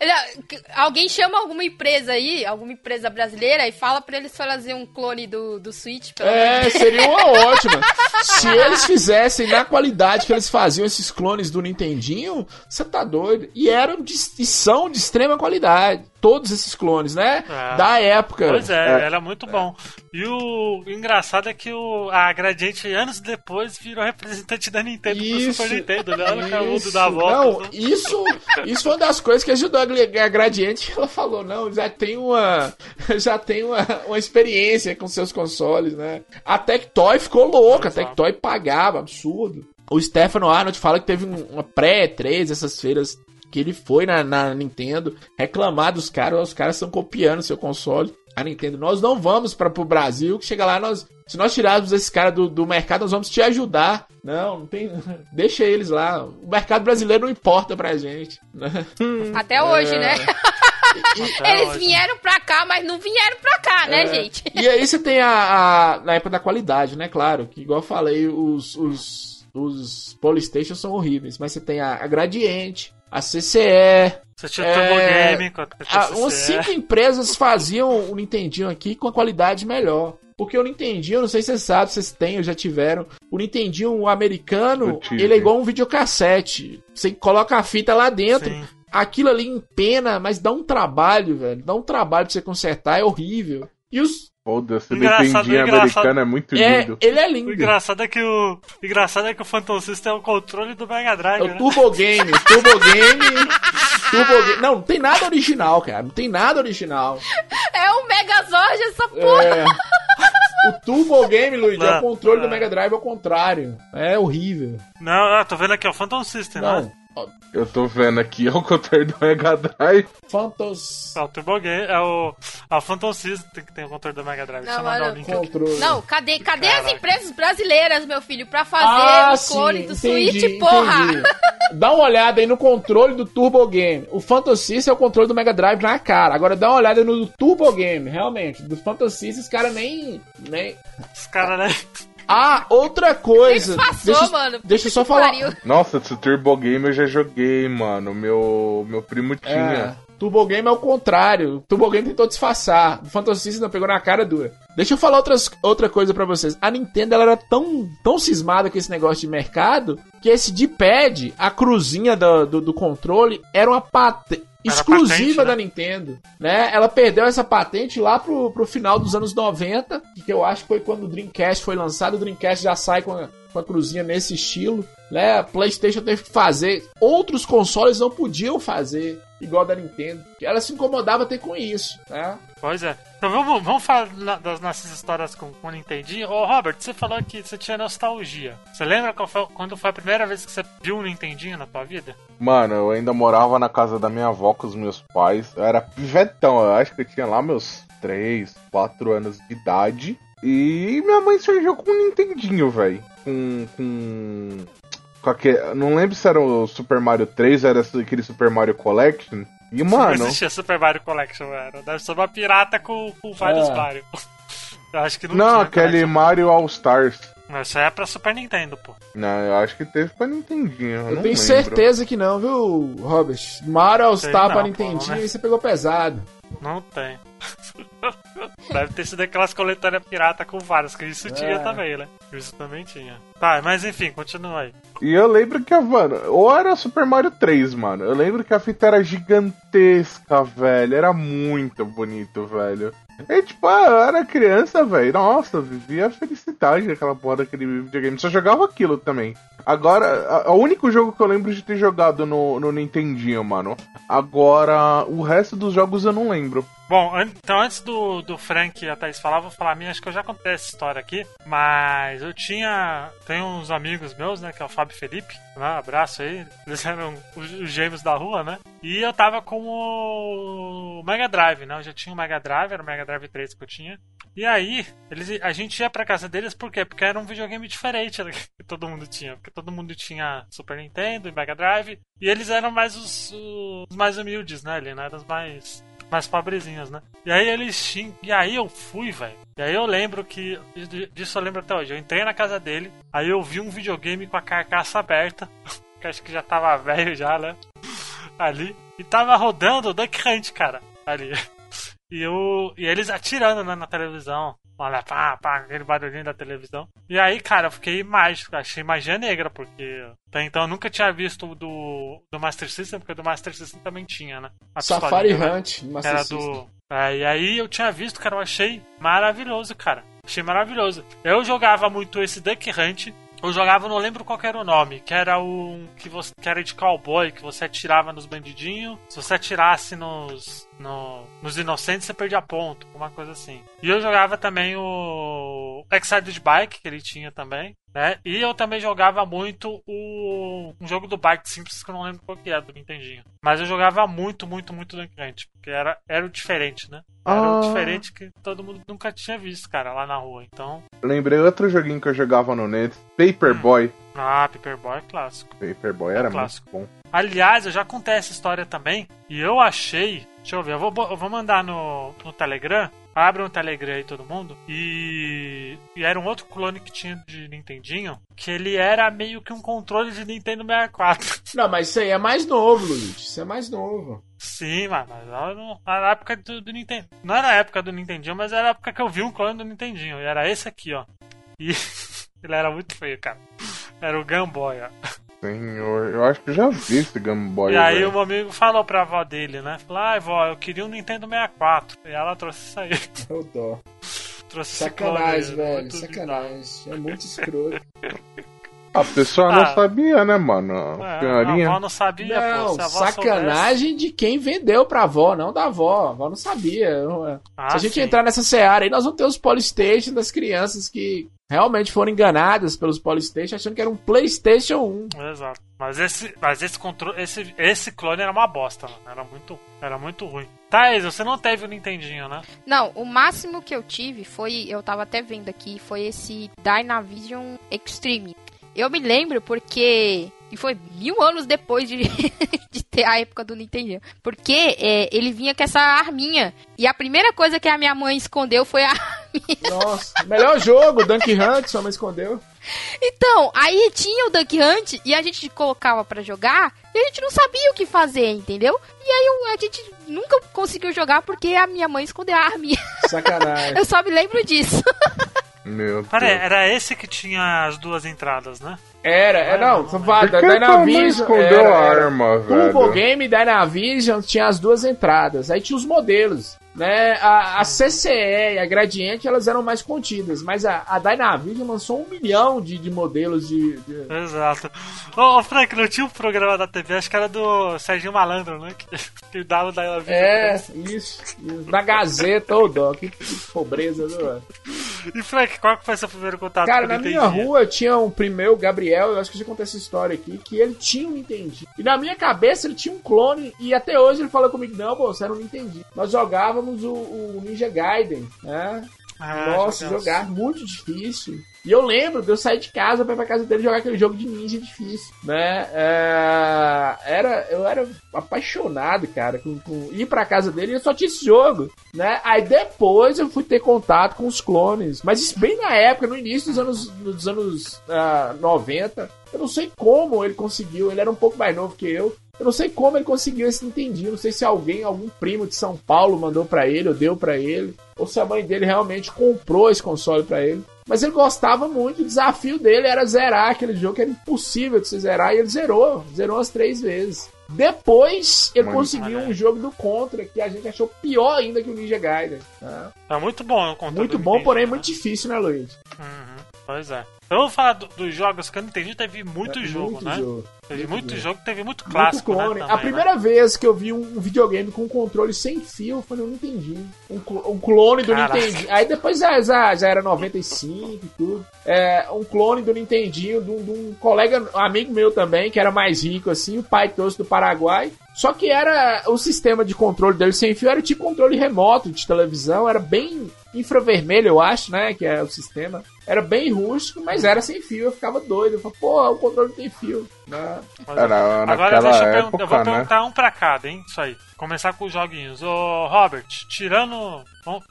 Ele- alguém chama alguma empresa aí, alguma empresa brasileira, e fala pra eles fazer um clone do, do Switch. É, seria uma ótima. Se eles fizessem na qualidade que eles faziam esses clones do Nintendinho, você tá doido. E eram de, e são de extrema qualidade. Todos esses clones, né? É. Da época. Pois é, É. era muito bom. E o engraçado é que o, a Gradiente, anos depois, virou representante da Nintendo pro Isso, Super Nintendo, né? Olha o canudo Isso. da volta. Não, né? isso, isso foi uma das coisas que ajudou a a Gradiente. Ela falou, não, já tem uma, já tem uma, uma experiência com seus consoles, né? A Tectoy ficou louca, a Exato. Tectoy pagava, absurdo. O Stefano Arnold fala que teve um- uma pré-3, essas feiras que ele foi na, na Nintendo reclamar dos caras, os caras estão copiando seu console. A Nintendo, nós não vamos para pro Brasil, que chega lá, nós, se nós tirarmos esse cara do, do mercado, nós vamos te ajudar. Não, não tem. Deixa eles lá. O mercado brasileiro não importa pra gente. né? Até hoje, né? Até Eles hoje. vieram pra cá, mas não vieram pra cá, né, É. gente? E aí você tem a, a- Na época da qualidade, né? Claro, que igual eu falei, os, os, os Polystation são horríveis, mas você tem a, a Gradiente, a CCE. Você tinha É, Game, a umas cinco empresas faziam o Nintendinho aqui com a qualidade melhor. Porque o Nintendinho, não sei se vocês sabem, vocês têm ou já tiveram. O Nintendinho americano, ele é igual um videocassete. Você coloca a fita lá dentro. Sim. aquilo ali empena, mas dá um trabalho, velho. Dá um trabalho pra você consertar, é horrível. E os. Foda-se, o Nintendinho americano é muito É, lindo. ele é O lindo. engraçado é que o. o engraçado é que o Phantom System é o controle do Mega É Drive, o né? Turbo Game, Turbo Game. Turbo Game. Não, não tem nada original, cara. Não tem nada original. É um Megazord essa porra. É. O Turbo Game, Luigi, é o Não, controle do não. Mega Drive ao contrário. É horrível. Não, não, tô vendo aqui, ó, o Phantom System, Não. né? Eu tô vendo aqui, é o controle do Mega Drive. Phantos É o Turbo Game, é o. O Phantom System que tem o controle do Mega Drive. Não, Deixa eu mandar o link aqui. controle. Não, cadê, cadê as empresas brasileiras, meu filho, pra fazer Ah, o clone sim, do entendi, Switch, porra? entendi. Dá uma olhada aí no controle do Turbo Game. O Phantom System é o controle do Mega Drive na cara. Agora dá uma olhada no Turbo Game, realmente. Do Phantom System, os caras nem, nem... Os caras, né? Ah, outra coisa. Disfarçou, deixa, mano. Deixa eu só falar. pariu. Nossa, esse Turbo Game eu já joguei, mano. Meu, meu primo É, tinha. Turbo Game é o contrário. Turbo Game tentou disfarçar. O Phantom System pegou na cara dura. Deixa eu falar outras, outra coisa pra vocês. A Nintendo ela era tão, tão cismada com esse negócio de mercado que esse D-pad, a cruzinha do, do, do controle, era uma patente. Exclusiva patente, né? da Nintendo, né? Ela perdeu essa patente lá pro, pro final dos anos 90, que eu acho que foi quando o Dreamcast foi lançado. O Dreamcast já sai com a, com a cruzinha nesse estilo, né? A PlayStation teve que fazer. Outros consoles não podiam fazer igual a da Nintendo. Ela se incomodava até com isso, né? Pois é. Então vamos, vamos falar das nossas histórias com, com o Nintendinho. Ô Robert, você falou que você tinha nostalgia. Você lembra qual foi- quando foi a primeira vez que você viu um Nintendinho na tua vida? Mano, eu ainda morava na casa da minha avó com os meus pais. Eu era pivetão, eu acho que eu tinha lá meus 3, 4 anos de idade. E minha mãe surgiu com um Nintendinho, velho. Com. com. Com aquele, não lembro se era o Super Mario 3 ou era aquele Super Mario Collection. E, Não mano. existia Super Mario Collection, era. Deve ser uma pirata com, com vários É. Mario. Eu acho que não, Não, tinha aquele Collection. Mario All Stars. Mas Isso aí é pra Super Nintendo, pô. Não, eu acho que teve pra Nintendinho. Eu, Eu não tenho lembro. certeza que não, viu, Robert? Mario All Star não, pra pô, Nintendinho né? e você pegou pesado. Não tem. Deve ter sido aquelas coletâneas pirata com vários, que isso tinha É. também, né? Isso também tinha. Tá, mas enfim, continua aí. E eu lembro que, mano, ou era Super Mario 3, mano. Eu lembro que a fita era gigantesca, velho. Era muito bonito, velho. E, tipo, ah, eu era criança, velho. Nossa, eu vivia a felicidade daquela porra daquele videogame. Só jogava aquilo também. Agora, a- o único jogo que eu lembro de ter jogado no, no Nintendinho, mano. Agora, o resto dos jogos eu não lembro. Bom, an- então antes do, do Frank e a Thaís falar, vou falar a minha. Acho que eu já contei essa história aqui. Mas eu tinha. Tem uns amigos meus, né? Que é o Fábio Felipe. Né, abraço aí. Eles eram os, os gêmeos da rua, né? E eu tava com o Mega Drive, né? Eu já tinha o Mega Drive, era o Mega Drive 3 que eu tinha. E aí, eles, a gente ia pra casa deles por quê? Porque era um videogame diferente né, que todo mundo tinha. Porque todo mundo tinha Super Nintendo e Mega Drive. E eles eram mais os, os mais humildes, né? Ali, né? Eram os mais mais pobrezinhos, né? E aí eles tinham. E aí eu fui, velho. E aí eu lembro que. Disso eu lembro até hoje. Eu entrei na casa dele, aí eu vi um videogame com a carcaça aberta. Que acho que já tava velho já, né? Ali. E tava rodando Duck Hunt, cara. Ali. E, eu, e eles atirando né, na televisão. Olha, pá, pá, aquele barulhinho da televisão. E aí, cara, eu fiquei mágico. Achei magia negra, porque até então eu nunca tinha visto o do, do Master System, porque do Master System também tinha, né? A Safari né? Hunt, Master Era System. do. É, e aí eu tinha visto, cara, eu achei maravilhoso, cara. Achei maravilhoso. Eu jogava muito esse Duck Hunt. Eu jogava, não lembro qual era o nome, que era um que você que era de cowboy, que você atirava nos bandidinhos. Se você atirasse nos no- nos inocentes, você perdia ponto, uma coisa assim. E eu jogava também o Excited Bike, que ele tinha também, né? E eu também jogava muito o um jogo do Bike Simpsons que eu não lembro qual que é do Nintendinho. Mas eu jogava muito, muito, muito Duck Hunt, porque era era o diferente, né? Era Ah. o diferente que todo mundo nunca tinha visto, cara, lá na rua. Então, Lembrei outro joguinho que eu jogava no net. Paperboy. ah, Paperboy é clássico. Paperboy era muito clássico. bom. Aliás, eu já contei essa história também. E eu achei. Deixa eu ver, eu vou, eu vou mandar no, no Telegram. Abre um Telegram aí todo mundo. E, e era um outro clone que tinha de Nintendinho. Que ele era meio que um controle de Nintendo 64. Não, mas isso aí é mais novo, Luiz. Isso é mais novo. Sim, mas mas era no- na época do, do Nintendo. Não era a época do Nintendinho, mas era a época que eu vi um clone do Nintendinho. E era esse aqui, ó. E ele era muito feio, cara. Era o Game Boy, ó. Senhor. Eu acho que eu já vi esse Game Boy. E aí velho. o meu amigo falou pra avó dele, né? Falou, ai vó, eu queria um Nintendo 64. E ela trouxe isso aí. Eu dó. Trouxe esse clone Sacanagem, velho. Sacanagem. É muito escroto. A pessoa Ah. não sabia, né, mano? É, a avó não sabia, pô. Não, Se a avó soubesse- sacanagem de quem vendeu pra avó, não da avó. A avó não sabia. é. Ah, Se a gente sim. entrar nessa seara aí, nós vamos ter os Polystation das crianças que realmente foram enganadas pelos Polystation achando que era um PlayStation 1. Exato. Mas esse, mas esse controle, esse, esse clone era uma bosta, mano. Era muito, era muito ruim. Thaís, você não teve o Nintendinho, né? Não, o máximo que eu tive foi, eu tava até vendo aqui, foi esse Dynavision Extreme. Eu me lembro porque. E foi mil anos depois de, de ter a época do Nintendo. Porque é, ele vinha com essa arminha. E a primeira coisa que a minha mãe escondeu foi a arminha. Nossa, melhor jogo, Dunk Hunt, sua mãe escondeu. Então, aí tinha o Duck Hunt e a gente colocava pra jogar e a gente não sabia o que fazer, entendeu? E aí eu- a gente nunca conseguiu jogar porque a minha mãe escondeu a arminha. Sacanagem. Eu só me lembro disso. Meu Pera Deus. era esse que tinha as duas entradas, né? Era, é, não, Não, tua mãe Dynavision. escondeu era, a era. arma, velho? Turbo Game e Dynavision tinha as duas entradas. Aí tinha os modelos. Né? A, a CCE e a Gradiente elas eram mais contidas, mas a, a Dynavision lançou um milhão de, de modelos de. de- Exato. Ô, ô, Frank, não tinha um programa da TV, acho que era do Serginho Malandro, né? Que, que dava da vida. É, isso, isso. Na Gazeta, ô dó, que, que pobreza, viu? velho? E Frank, qual que foi seu primeiro contato Cara, com na minha rua tinha um primo meu, Gabriel, eu acho que eu já contei essa história aqui, que ele tinha um Nintendinho. E na minha cabeça ele tinha um clone, e até hoje ele fala comigo, não, pô, você era um Nintendinho. Nós jogávamos o, o Ninja Gaiden, né? Ah, Nossa, jogar muito difícil. E eu lembro de eu sair de casa pra ir pra casa dele jogar aquele jogo de ninja difícil, né? É, Era, eu era apaixonado, cara, com, com ir pra casa dele e eu só tinha esse jogo, né? Aí depois eu fui ter contato com os clones, mas isso bem na época, no início dos anos, dos anos ah, 90. Eu não sei como ele conseguiu, ele era um pouco mais novo que eu. Eu não sei como ele conseguiu esse Nintendinho. Não sei se alguém, algum primo de São Paulo mandou pra ele ou deu pra ele, ou se a mãe dele realmente comprou esse console pra ele. Mas ele gostava muito, o desafio dele era zerar aquele jogo que era impossível de se zerar, e ele zerou, zerou umas três vezes. Depois ele Muito conseguiu um jogo do Contra, que a gente achou pior ainda que o Ninja Gaiden. né? É muito bom o controle Muito bom, porém né? muito difícil, né, Luiz? Uhum, pois é. Eu vou falar do- dos jogos que eu não entendi, teve muito É, jogo, muito né? jogo. Teve muito muito jogo. teve muito Muito clássico, né? clone. também, a primeira vez que eu vi um videogame com controle sem fio foi no Nintendinho. Um, cl- um clone do Caraca. Nintendinho. Aí depois já, já, já era 95 e tudo. É, um clone do Nintendinho de um, de um colega, um amigo meu também, que era mais rico assim, o pai trouxe do Paraguai. Só que era o sistema de controle dele sem fio era tipo controle remoto de televisão, era bem infravermelho, eu acho, né? Que é o sistema. Era bem rústico, mas era sem fio. Eu ficava doido. Eu falei, pô, o controle não tem fio. Né? Mas- Era Agora deixa eu, perguntar, época, eu vou né? perguntar um pra cada, hein? Isso aí. Começar com os joguinhos. Ô, Robert, tirando. Vamos,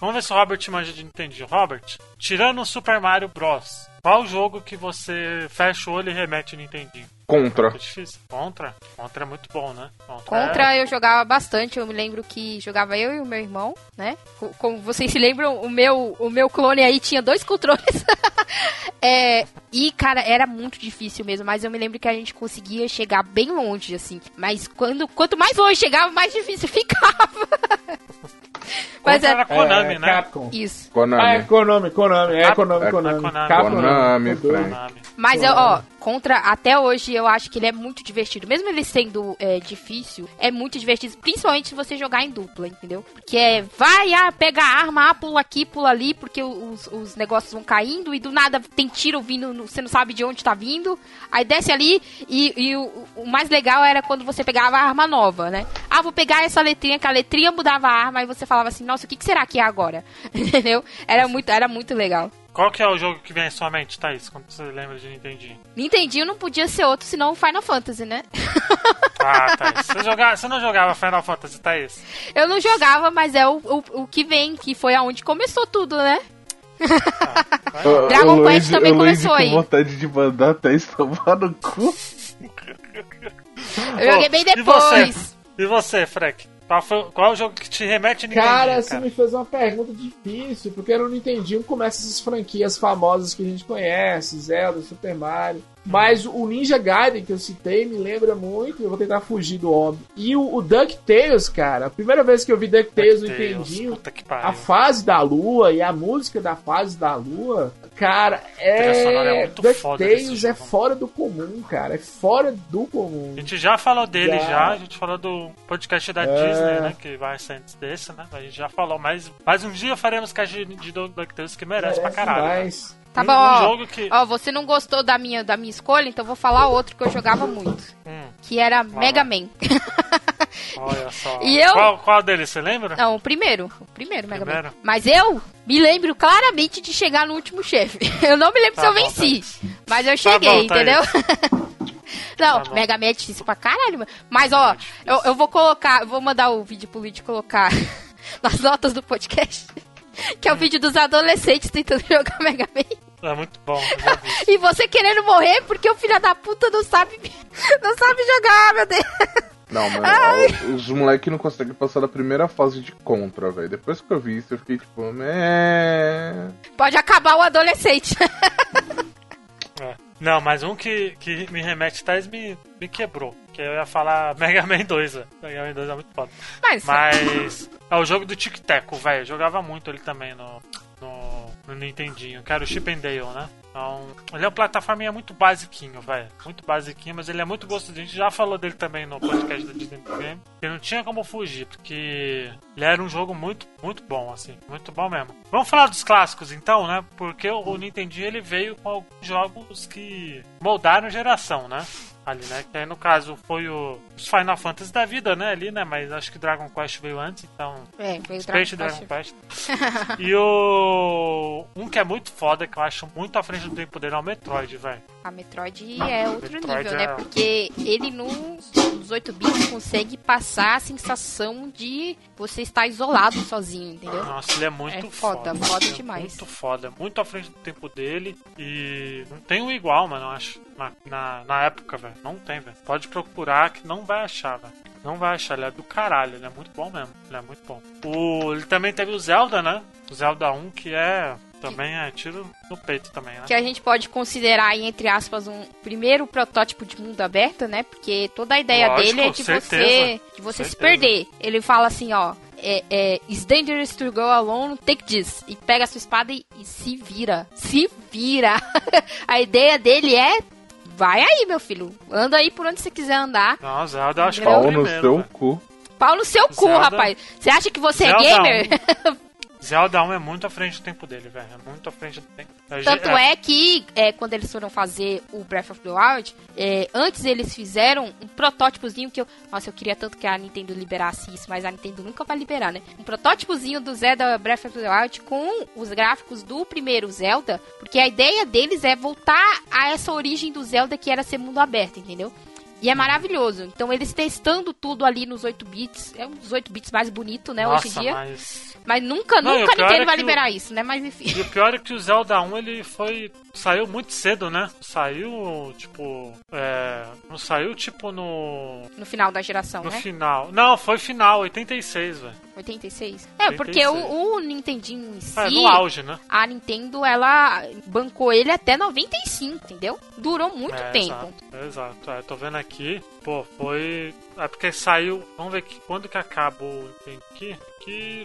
vamos ver se o Robert manja de Nintendo. Robert, tirando o Super Mario Bros. Qual jogo que você fecha o olho e remete o Nintendinho? Contra. É difícil. Contra? Contra é muito bom, né? é- Contra eu jogava bastante, eu me lembro que jogava eu e o meu irmão, né? Co- Como vocês se lembram, o meu, o meu clone aí tinha dois controles. É, e, cara, era muito difícil mesmo, mas eu me lembro que a gente conseguia chegar bem longe, assim. Mas quando, quanto mais longe chegava, mais difícil ficava. mas Contra era era Konami, É, né? Capcom. isso. Konami. Ah, é Konami, Konami, é Konami, é Konami. Konami. Konami, doido. Frank. Konami. Mas, eu, ó, contra, até hoje, eu acho que ele é muito divertido. Mesmo ele sendo é, difícil, é muito divertido. Principalmente se você jogar em dupla, entendeu? Porque é, vai, ah, pega a arma, ah, pula aqui, pula ali, porque os, os negócios vão caindo e do nada tem tiro vindo, no- você não sabe de onde tá vindo. Aí desce ali e, e o, o mais legal era quando você pegava a arma nova, né? Ah, vou pegar essa letrinha, que a letrinha mudava a arma e você falava assim, nossa, o que, que será que é agora? entendeu? Era muito, era muito legal. Qual que é o jogo que vem à sua mente, Thaís, quando você lembra de Nintendinho? Nintendinho não podia ser outro senão o Final Fantasy, né? Ah, Thaís. Você, jogava, você não jogava Final Fantasy, Thaís? Eu não jogava, mas é o, o, o que vem, que foi aonde começou tudo, né? Ô, Dragon Quest também Luigi começou com aí. vontade de mandar até tomar no cu. Eu joguei bem e depois. você? E você, Frank? Qual, foi, qual é o jogo que te remete a Nintendo? Cara, você me fez uma pergunta difícil, porque eu não entendi como começa essas franquias famosas que a gente conhece, Zelda, Super Mario. Mas o Ninja Gaiden que eu citei me lembra muito, eu vou tentar fugir do óbvio. E o, o DuckTales, cara, a primeira vez que eu vi DuckTales no Nintendinho, a fase da lua e a música da fase da lua, cara, é. é DuckTales é fora do comum, cara, é fora do comum. A gente já falou dele já, já a gente falou do podcast da é... Disney, né, que vai ser antes desse, né, a gente já falou, mas, mas um dia faremos cast de, de DuckTales que merece, merece pra caralho. Né? Tá bom, um ó, que... ó, você não gostou da minha, da minha escolha, então vou falar outro que eu jogava muito. Hum. Que era Mega Man. Olha só. E eu... qual, qual deles, você lembra? Não, o primeiro. O primeiro Mega primeiro? Man. Mas eu me lembro claramente de chegar no último chefe. Eu não me lembro tá se eu bom, venci. Tá mas eu cheguei, tá bom, tá entendeu? Não, tá Mega Man é difícil pra caralho. Mas, ó, é eu, eu vou colocar, eu vou mandar o vídeo pro vídeo colocar nas notas do podcast. Que é o vídeo dos adolescentes tentando jogar Mega Man. É muito bom. e você querendo morrer porque o filho da puta não sabe, não sabe jogar, meu Deus. Não, mas Ai. os moleques não conseguem passar da primeira fase de contra, velho. Depois que eu vi isso, eu fiquei tipo, Meh. Pode acabar o adolescente. é. Não, mas um que, que me remete atrás me, me quebrou. Que eu ia falar Mega Man 2, velho. Mega Man 2 é muito foda. Mas, mas é o jogo do Tic Teco, velho. Jogava muito ele também no, no, no Nintendinho, que era o Chip and Dale, né? Então, ele é uma plataforma muito basiquinho, velho. Muito basiquinho, mas ele é muito gostoso. A gente já falou dele também no podcast da Disney Game. Que não tinha como fugir, porque ele era um jogo muito, muito bom, assim. Muito bom mesmo. Vamos falar dos clássicos então, né? Porque o Nintendinho ele veio com alguns jogos que moldaram geração, né? Ali, né? Que aí no caso foi o, os Final Fantasy da vida, né? Ali, né? Mas acho que Dragon Quest veio antes, então. É, veio Space Dragon, Quest. e o. Um que é muito foda, que eu acho muito à frente do tempo dele, é o Metroid, velho. A Metroid é outro Metroid nível, né? é... né? Porque ele nos 8 bits consegue passar a sensação de você estar isolado sozinho, entendeu? Nossa, ele é muito é foda. Foda, foda é demais. Muito foda, muito à frente do tempo dele. E não tem um igual, mano, eu acho. Na, na, na época, velho. Não tem, velho. Pode procurar que não vai achar, velho. Não vai achar, ele é do caralho, ele é muito bom mesmo. Ele é muito bom. O, ele também teve o Zelda, né? O Zelda 1, que é também é tiro no peito também, né? Que a gente pode considerar, entre aspas, um primeiro protótipo de mundo aberto, né? Porque toda a ideia Lógico, dele é de certeza, você, de você se perder. Ele fala assim, ó, é, é, It's dangerous to go alone, take this. E pega a sua espada e, e se vira. Se vira. a ideia dele é vai aí, meu filho. Anda aí por onde você quiser andar. Não, Zelda acho que é Pau no seu cu. Pau no seu cu, rapaz. Você acha que você é Zelda é gamer? Zelda 1 é muito à frente do tempo dele, velho. É muito à frente do tempo. Tanto é, é que, é, quando eles foram fazer o Breath of the Wild, é, antes eles fizeram um protótipozinho que eu. Nossa, eu queria tanto que a Nintendo liberasse isso, mas a Nintendo nunca vai liberar, né? Um protótipozinho do Zelda Breath of the Wild com os gráficos do primeiro Zelda, porque a ideia deles é voltar a essa origem do Zelda que era ser mundo aberto, entendeu? E é maravilhoso. Então eles testando tudo ali nos 8 bits. É um dos 8 bits mais bonito, né, Nossa, hoje em dia. Mas, mas nunca, Não, nunca ninguém é vai liberar o... isso, né? Mas enfim. E o pior é que o Zelda 1 ele foi. Saiu muito cedo, né? Saiu, tipo. É, não saiu, tipo, no. No final da geração, no né? No final. Não, foi final, 86, velho. 86? É, 86. porque o, o Nintendinho em si. É, no auge, né? A Nintendo, ela bancou ele até 95, entendeu? Durou muito é, tempo. Exato, exato. É, tô vendo aqui. Pô, foi. É porque saiu. Vamos ver que, quando que acabou. Tem aqui. Que.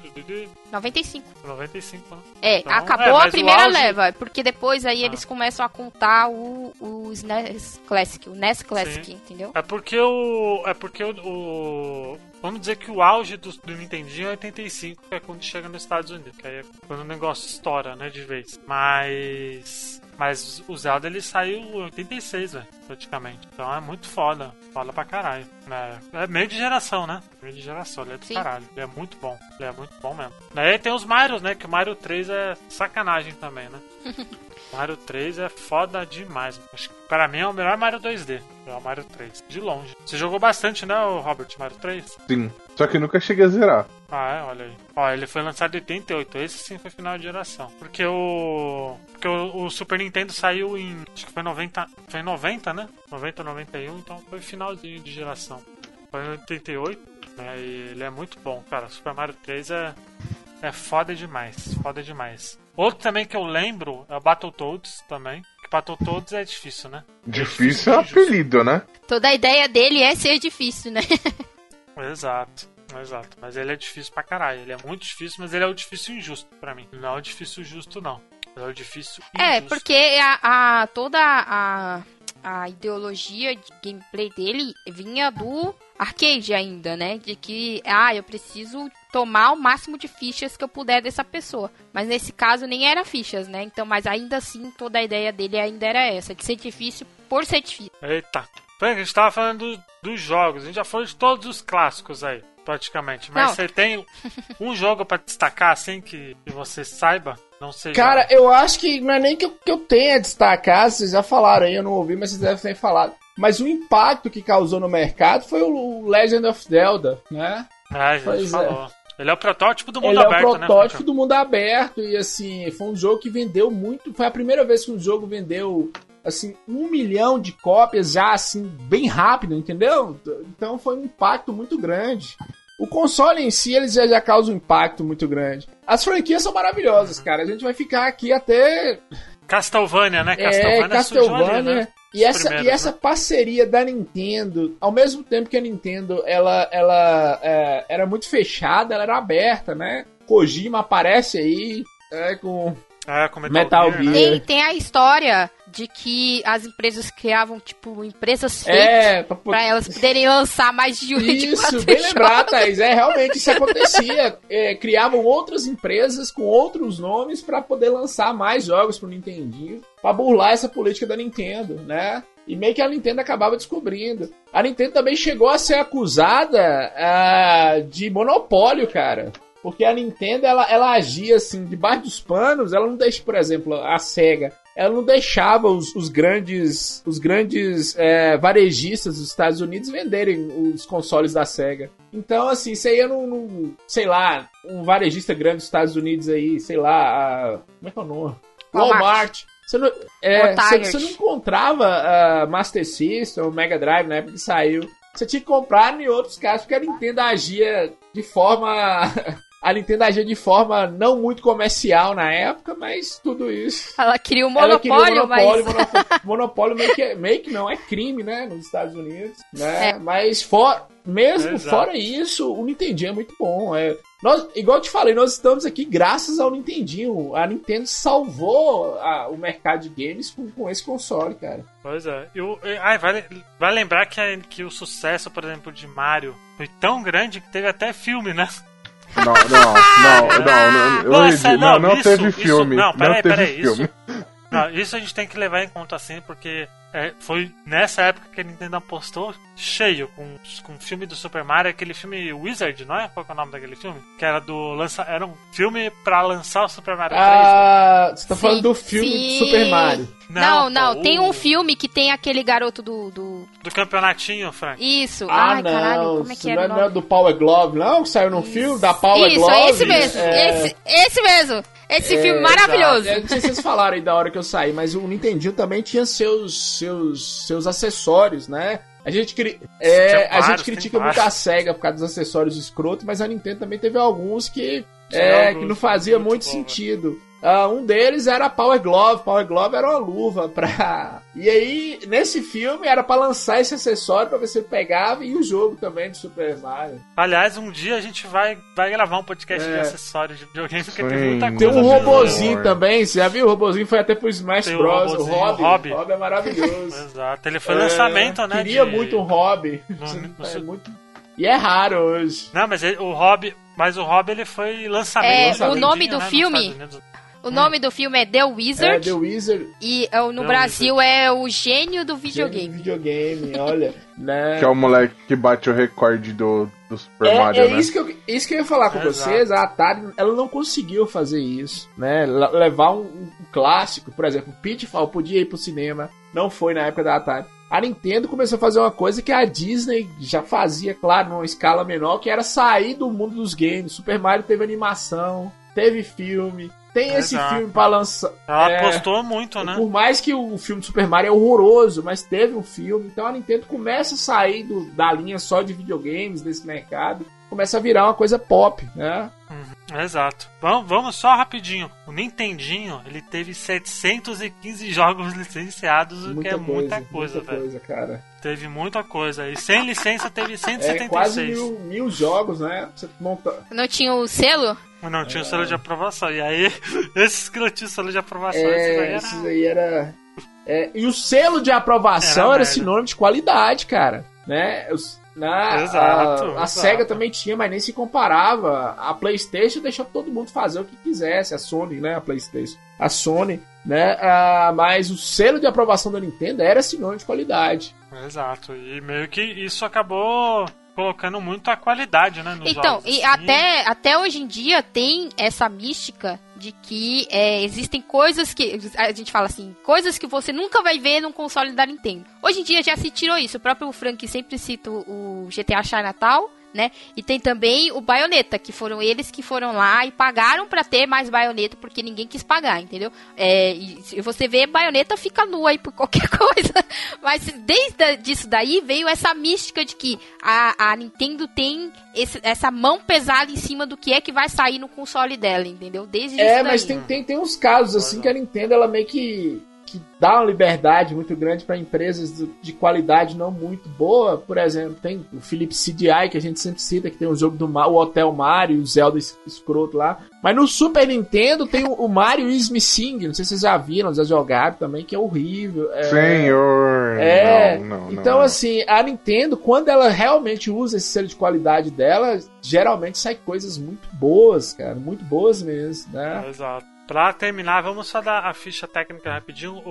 95. 95, né? É, então, acabou é, a primeira auge... leva, porque depois aí ah. eles começam a contar o, o NES Classic, o NES Classic, Sim. entendeu? É porque o. É porque o, o Vamos dizer que o auge do, do Nintendinho é 85, que é quando chega nos Estados Unidos, que aí é quando o negócio estoura, né, de vez. Mas. Mas o Zelda ele saiu em 86, velho, praticamente. Então é muito foda. Foda pra caralho. É, é meio de geração, né? Meio de geração, ele é do Sim. caralho. Ele é muito bom. Ele é muito bom mesmo. Daí tem os Marios, né? Que o Mario 3 é sacanagem também, né? Mario 3 é foda demais. Acho que para mim é o melhor Mario 2D. É o Mario 3, de longe. Você jogou bastante, né, Robert, Mario 3? Sim. Só que nunca cheguei a zerar. Ah, é? Olha aí. Ó, ele foi lançado em 88. Esse sim foi final de geração. Porque o. Porque o, o, Super Nintendo saiu em. Acho que foi 90. Foi em 90, né? 90 91, então foi finalzinho de geração. Foi em 88. É, e ele é muito bom, cara. Super Mario 3 é, é foda demais. Foda demais. Outro também que eu lembro é o Battletoads também. Que Battletoads é difícil, né? Difícil é apelido, né? Toda a ideia dele é ser difícil, né? Exato, exato. Mas ele é difícil pra caralho. Ele é muito difícil, mas ele é o difícil injusto pra mim. Não é o difícil justo, não. É o difícil injusto. É, porque a, a- toda a, a ideologia de gameplay dele vinha do arcade ainda, né? De que, ah, eu preciso tomar o máximo de fichas que eu puder dessa pessoa. Mas nesse caso nem era fichas, né? Então, mas ainda assim, toda a ideia dele ainda era essa, de ser difícil por ser difícil. Eita. Frank, a gente tava falando do- dos jogos. A gente já falou de todos os clássicos aí, praticamente. Mas Não. você tem um jogo pra destacar, assim, que, você saiba? Não seja... Cara, eu acho que não é nem que eu, que eu tenha a destacar, vocês já falaram aí, eu não ouvi, mas vocês devem ter falado. Mas o impacto que causou no mercado foi o Legend of Zelda, né? É, a gente Pois é. falou. Ele é o protótipo do mundo Ele aberto, é o né? protótipo Frank? do mundo aberto e assim, foi um jogo que vendeu muito. Foi a primeira vez que um jogo vendeu assim um milhão de cópias já assim bem rápido, entendeu? Então foi um impacto muito grande. O console em si ele já, já causa um impacto muito grande. As franquias são maravilhosas, cara. A gente vai ficar aqui até Castlevania, né? é, Castlevania, surgiu Castlevania. ali, né? E essa, primeiros, e essa né? parceria da Nintendo, ao mesmo tempo que a Nintendo ela, ela é, era muito fechada, ela era aberta, né? Kojima aparece aí é, com É, com Metal, Metal Gear, né? Gear. Tem, tem a história de que as empresas criavam, tipo, empresas fake É, pra, pra elas poderem lançar mais de, de Isso, bem jogos. lembrado, Thaís. É, realmente isso acontecia. É, criavam outras empresas com outros nomes pra poder lançar mais jogos pro Nintendinho, pra burlar essa política da Nintendo, né? E meio que a Nintendo acabava descobrindo. A Nintendo também chegou a ser acusada ah, de monopólio, cara. Porque a Nintendo, ela, ela agia assim, debaixo dos panos, ela não deixa, por exemplo, a SEGA, ela não deixava os, os grandes, os grandes é, varejistas dos Estados Unidos venderem os consoles da SEGA. Então, assim, você ia num, sei lá, um varejista grande dos Estados Unidos aí, sei lá, a, como é que é o nome? Walmart. Walmart. Você não, é, você, você não encontrava a Master System ou Mega Drive na época que saiu. Você tinha que comprar em outros casos, porque a Nintendo agia de forma. A Nintendo agia de forma não muito comercial na época, mas tudo isso. Ela queria o o monopólio, monopólio, mas. monopólio, monopólio meio, que, meio que não é crime, né? Nos Estados Unidos. Né? É. Mas for, mesmo Exato. fora isso, o Nintendinho é muito bom. É, nós, igual eu te falei, nós estamos aqui graças ao Nintendinho. A Nintendo salvou a- o mercado de games com, com esse console, cara. Pois é. E o- e- ai, vale, vale lembrar que, a- que o sucesso, por exemplo, de Mario foi tão grande que teve até filme, né? Não, não, não, não, não, Nossa, não, não, não isso- teve isso- filme. não, peraí, teve peraí, isso- filme. Não, isso a gente tem que levar em conta assim, porque é, foi nessa época que a Nintendo apostou cheio com, com o filme do Super Mario, aquele filme Wizard, não é? Qual que é o nome daquele filme? Que era do lança, era um filme pra lançar o Super Mario 3. né? Ah, você tá Sim, falando do filme sim. de Super Mario. Não, não, pô, tem um filme que tem aquele garoto do. do... do campeonatinho, Frank. Isso. Ah, Ai, não. caralho, como é isso que não era é, o não é do Power Glove, não? Que saiu no filme da Power Isso, Glove. é esse mesmo. É, Esse, esse mesmo. Esse É, filme maravilhoso. exato. Eu não sei se vocês falaram aí da hora que eu saí, mas o Nintendinho também tinha seus, seus, seus acessórios, né? A gente, cri- é, Tinha a gente vários, critica muito vários. a SEGA por causa dos acessórios escroto, mas a Nintendo também teve alguns que, é, que não fazia muito muito bom, sentido. Ah, um deles era a Power Glove. Power Glove era uma luva pra. E aí, nesse filme, era pra lançar esse acessório pra ver se ele pegava e o jogo também de Super Mario. Aliás, um dia a gente vai, vai gravar um podcast de É. acessórios de videogame, porque Sim. tem muita Tem Tem coisa. um Coisa robozinho também, você já viu? O robozinho foi até pro Smash Tem Bros. O Hobby. o Hobby. O Hobby é maravilhoso. Exato. Ele foi lançamento, É, né? Queria de- muito um hobby. No- É muito... E é raro hoje. Não, mas ele- o Hobby. Mas o Hobby ele foi lançamento. É, lançamento, o nome né, do nos filme- O nome do filme é The É, Wizard. The Wizard. E é, no The Brasil é o gênio do Videogame. videogame. Videogame, olha. né? Que é o moleque que bate o recorde do, do Super É, Mario, é né? isso, que eu, isso que eu ia falar com Exato. vocês. A Atari ela não conseguiu fazer isso, né? Le- Levar um, um clássico, por exemplo, Pitfall podia ir pro cinema, não foi na época da Atari. A Nintendo começou a fazer uma coisa que a Disney já fazia, claro, numa escala menor, que era sair do mundo dos games. Super Mario teve animação, teve filme, tem esse Exato. filme pra lançar. Ela É, apostou muito, né? Por mais que o filme do Super Mario é horroroso, mas teve um filme, então a Nintendo começa a sair do- da linha só de videogames desse mercado, começa a virar uma coisa pop, né? Exato. Vamos, vamos só rapidinho. O Nintendinho, ele teve 715 jogos licenciados, o que é muita coisa, muita velho. coisa, cara. Teve muita coisa. E sem licença teve É 176. quase mil, mil jogos, né? Você monta. Não tinha o selo? Não tinha o selo de aprovação. E aí, esses que não tinham selo de aprovação, esses aí É, era... esses aí era. é, e o selo de aprovação Era era, sinônimo de qualidade, cara. Né? Os- na, Exato, a, a exato. SEGA também tinha, mas nem se comparava. A PlayStation deixou todo mundo fazer o que quisesse. A Sony, né? A PlayStation. A Sony, né? Ah, mas o selo de aprovação da Nintendo era sinônimo de qualidade. Exato. E meio que isso acabou colocando muito a qualidade, né? Nos Então, jogos, e assim. até, até hoje em dia tem essa mística de que é, existem coisas que. A gente fala assim, coisas que você nunca vai ver num console da Nintendo. Hoje em dia já se tirou isso. O próprio Frank sempre cita o GTA Chinatown. Né? E tem também o Bayonetta, que foram eles que foram lá e pagaram pra ter mais Bayonetta, porque ninguém quis pagar, entendeu? É, e se você vê, Bayonetta fica nua aí por qualquer coisa. Mas desde disso daí veio essa mística de que a, a Nintendo tem esse- essa mão pesada em cima do que é que vai sair no console dela, entendeu? Desde É, isso mas daí. tem, tem, tem uns casos assim que a Nintendo ela meio que, que dá uma liberdade muito grande para empresas de qualidade não muito boa. Por exemplo, tem o Philips CDI, que a gente sempre cita, que tem o jogo do o Hotel Mario, o Zelda es- escroto lá. Mas no Super Nintendo tem o, Mario Is Missing, não sei se vocês já viram, já jogaram também, que é horrível. É, Senhor. É, Não, não, então não. assim, a Nintendo, quando ela realmente usa esse selo de qualidade dela, geralmente sai coisas muito boas, cara, muito boas mesmo, né? Exato. Pra terminar, vamos só dar a ficha técnica rapidinho,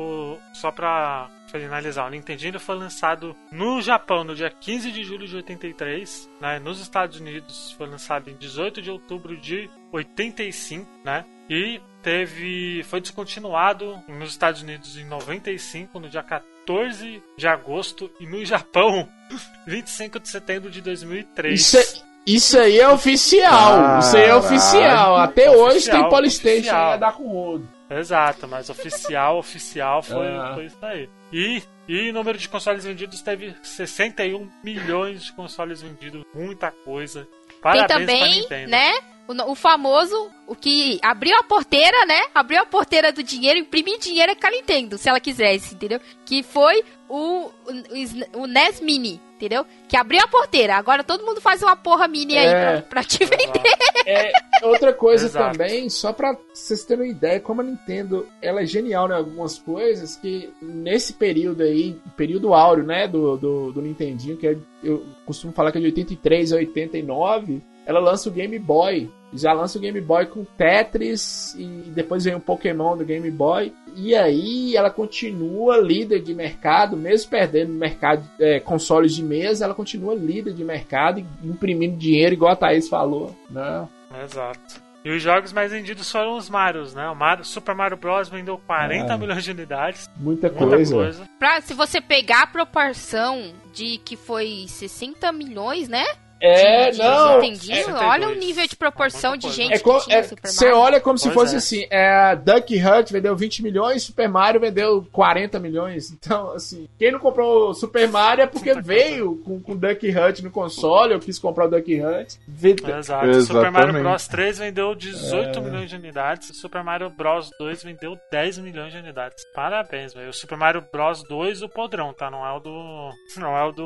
só pra finalizar. O Nintendinho foi lançado no Japão no dia 15 de julho de 83, né? Nos Estados Unidos foi lançado em 18 de outubro de 85, né? E teve foi descontinuado nos Estados Unidos em 95, no dia 14 de agosto e no Japão 25 de setembro de 2003. Isso, é- isso aí é oficial. Isso aí é oficial. Até hoje Oficial, tem Polystation oficial. a dar com rodo. Exato, mas oficial, oficial foi, Ah. foi isso aí. E, e número de consoles vendidos teve 61 milhões de consoles vendidos, muita coisa. Tem Parabéns pra também, Nintendo. né? O, o famoso, o que abriu a porteira, né? Abriu a porteira do dinheiro, imprimir dinheiro é com a Nintendo, se ela quisesse, entendeu? Que foi o, o, o NES Mini, entendeu? Que abriu a porteira. Agora todo mundo faz uma porra mini aí É. pra, pra te vender. É, outra coisa Exato. também, só pra vocês terem uma ideia, como a Nintendo ela é genial em algumas coisas, que nesse período aí, período áureo, né, do, do, do Nintendinho, que é, eu costumo falar que é de 83 a 89, ela lança o Game Boy. Já lança o Game Boy com Tetris e depois vem o Pokémon do Game Boy. E aí ela continua líder de mercado, mesmo perdendo mercado, é, consoles de mesa, ela continua líder de mercado e imprimindo dinheiro, igual a Thaís falou. Né? Exato. E os jogos mais vendidos foram os Marios, né? O Mario, Super Mario Bros. vendeu 40 Ah. milhões de unidades. Muita, Muita coisa. coisa. Pra, se você pegar a proporção de que foi 60 milhões, né? É, de, não. Nintendinho, 62. olha o nível de proporção Muita de gente É que tinha é- Super Você Mario. olha como se Pois fosse é. assim: é, Duck Hunt vendeu 20 milhões, Super Mario vendeu 40 milhões. Então, assim, quem não comprou Super Mario é porque veio com, com Duck Hunt no console. Eu quis comprar o Duck Hunt. Vê- Exato. Super Mario Exatamente. Bros 3 vendeu 18 É. milhões de unidades. Super Mario Bros 2 vendeu 10 milhões de unidades. Parabéns, velho. O Super Mario Bros 2 o podrão, tá? Não é o do. Não é o do.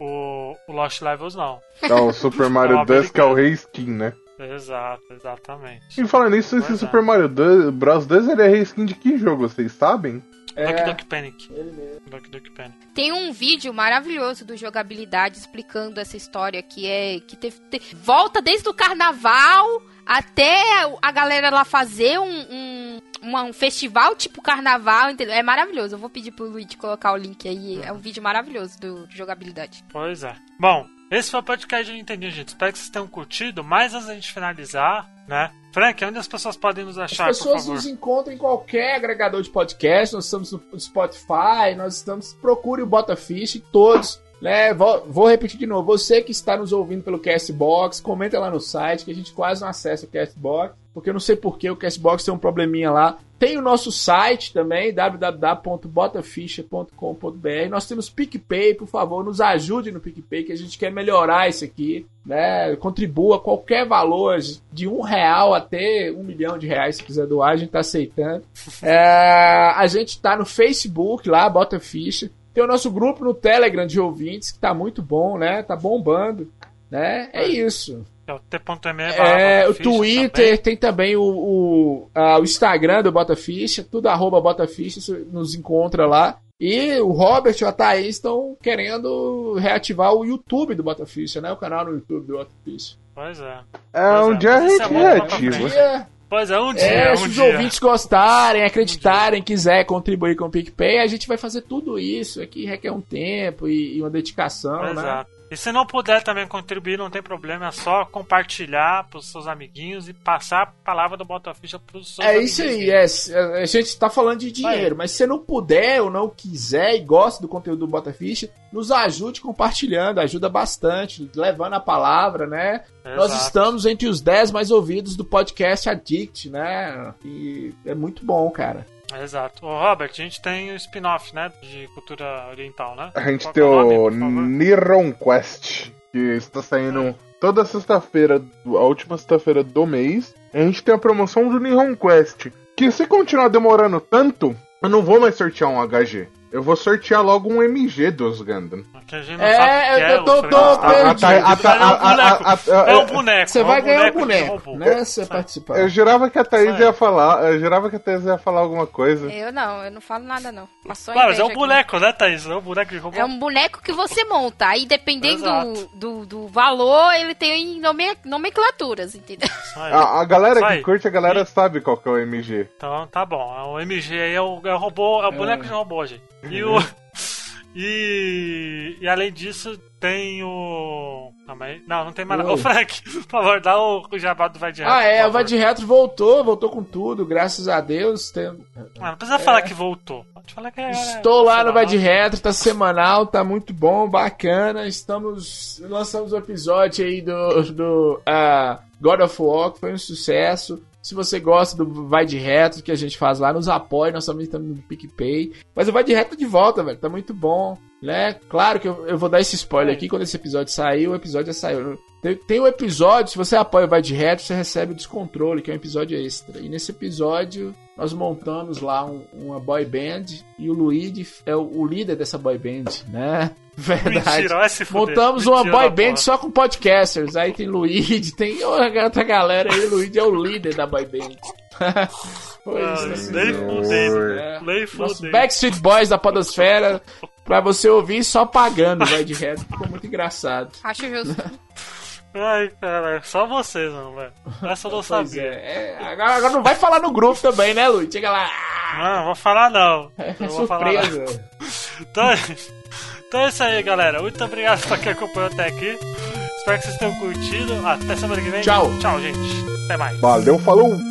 O, o Lost Levels, não. É o Super Mario Ó, 2 que é o rei skin, né? Exato, exatamente. E falando nisso, esse é. Super Mario 2, Bros 2 ele é rei skin de que jogo, vocês sabem? Duck É, Duck Panic. ele mesmo. Duck Duck Panic. Tem um vídeo maravilhoso do jogabilidade explicando essa história que é que teve, te- volta desde o carnaval até a galera lá fazer um, um, uma- um festival tipo carnaval, entendeu? É maravilhoso. Eu vou pedir pro Luigi colocar o link aí. É um vídeo maravilhoso do, de jogabilidade. Pois é. Bom, esse foi o podcast do Nintendinho, gente. Espero que vocês tenham curtido. Mas antes da gente finalizar, né? Frank, onde as pessoas podem nos As achar, por pessoas nos encontram em qualquer agregador de podcast. Nós estamos no Spotify, nós estamos. Procure o Botafish, todos. Né? Vou, vou repetir de novo. Você que está nos ouvindo pelo Castbox, comenta lá no site que a gente quase não acessa o Castbox. Porque eu não sei porquê o Castbox tem um probleminha lá. Tem o nosso site também, www.botaficha.com.br. Nós temos PicPay, por favor, nos ajude no PicPay, que a gente quer melhorar isso aqui, né? Contribua qualquer valor, de um real até um milhão de reais, se quiser doar, a gente tá aceitando. É, a gente tá no Facebook lá, Bota Ficha. Tem o nosso grupo no Telegram de ouvintes, que tá muito bom, né? Tá bombando, né? É isso. É o t.me. É, o Twitter, também. tem também o, o, a, o Instagram do Bota Ficha, tudo arroba Bota Ficha, você nos encontra lá. E o Robert e a Thaís estão querendo reativar o YouTube do Bota Ficha, né? O canal no YouTube do Bota Ficha. Pois é. É, pois um é. dia a gente é reativa. Pois é, um dia. é, um se os dia. ouvintes gostarem, acreditarem, quiser contribuir com o PicPay, a gente vai fazer tudo isso. Aqui requer um tempo e, e uma dedicação, né? Exato. E se não puder também contribuir, não tem problema, é só compartilhar pros seus amiguinhos e passar a palavra do Bota Ficha pros seus É isso aí, é. A gente tá falando de dinheiro, mas se você não puder ou não quiser e gosta do conteúdo do Bota Ficha, nos ajude compartilhando, ajuda bastante, levando a palavra, né? Nós Exato. estamos entre os 10 mais ouvidos do podcast Addict, né? E é muito bom, cara. Exato. Ô, Robert, a gente tem o spin-off, né? De cultura oriental, né? A gente Qual tem é nome, o? Niron Quest, que está saindo toda sexta-feira, a última sexta-feira do mês. A gente tem a promoção do Nihon Quest, que se continuar demorando tanto, eu não vou mais sortear um HG. Eu vou sortear logo um MG dos Gundam. Que a gente não É, sabe eu é, tô- o tô Frankenstein. perdido. A- É um boneco. É um boneco. Você é vai ganhar um boneco, né? Se você participar. Eu jurava que a Thaís ia falar, eu jurava que a Thaís ia falar alguma coisa. Eu não, eu não falo nada não. Passou Claro, mas é um boneco, né, Thaís? É um boneco de robô. É um boneco que você monta. Aí dependendo do, do, do valor, ele tem nome, nomenclaturas, entendeu? A, a galera que curte, a galera sabe qual que é o MG. Então tá bom. É O MG aí é o, é o robô, é o boneco de robô, gente. E o. E, e além disso, tem o. Calma aí. Não, não tem mais nada. Ô, Frank, por favor, dá o, o jabá do Vai de Reto, Ah, é, o Vai de Retro voltou, voltou com tudo, graças a Deus. Tem- Ah, não precisa falar que voltou. Pode falar que é. Estou lá no Vai de Retro, tá semanal, tá muito bom, bacana. Estamos. Lançamos o episódio aí do, do ah, God of War, que foi um sucesso. Se você gosta do Vai de Retro que a gente faz lá, nos apoie, nós também no PicPay. Mas o Vai de Retro de volta, velho, tá muito bom. Né? Claro que eu, eu vou dar esse spoiler aqui, quando esse episódio sair, o episódio já saiu. Tem, tem um episódio, se você apoia o Vai de Retro, você recebe o Descontrole, que é um episódio extra. E nesse episódio, nós montamos lá um- uma boy band e o Luigi é o, o líder dessa boy band, né? Verdade. Mentira. Montamos uma Mentira boy da band só com podcasters. Aí tem Luigi, tem outra galera aí. O Luigi é o líder da boy band. Foi Ah, isso. É. Backstreet Boys da Podosfera. Pra você ouvir só pagando, vai de reto. Ficou muito engraçado. Acho justo. Ai, cara, só vocês, não, velho. Essa eu não Pois sabia. é. É, agora, agora não vai falar no grupo também, né, Luiz? Chega lá. Não, não vou falar não. É Não vou falar não. Então, então é isso aí, galera. Muito obrigado pra quem acompanhou até aqui. Espero que vocês tenham curtido. Até semana que vem. Tchau. Tchau, gente. Até mais. Valeu, falou!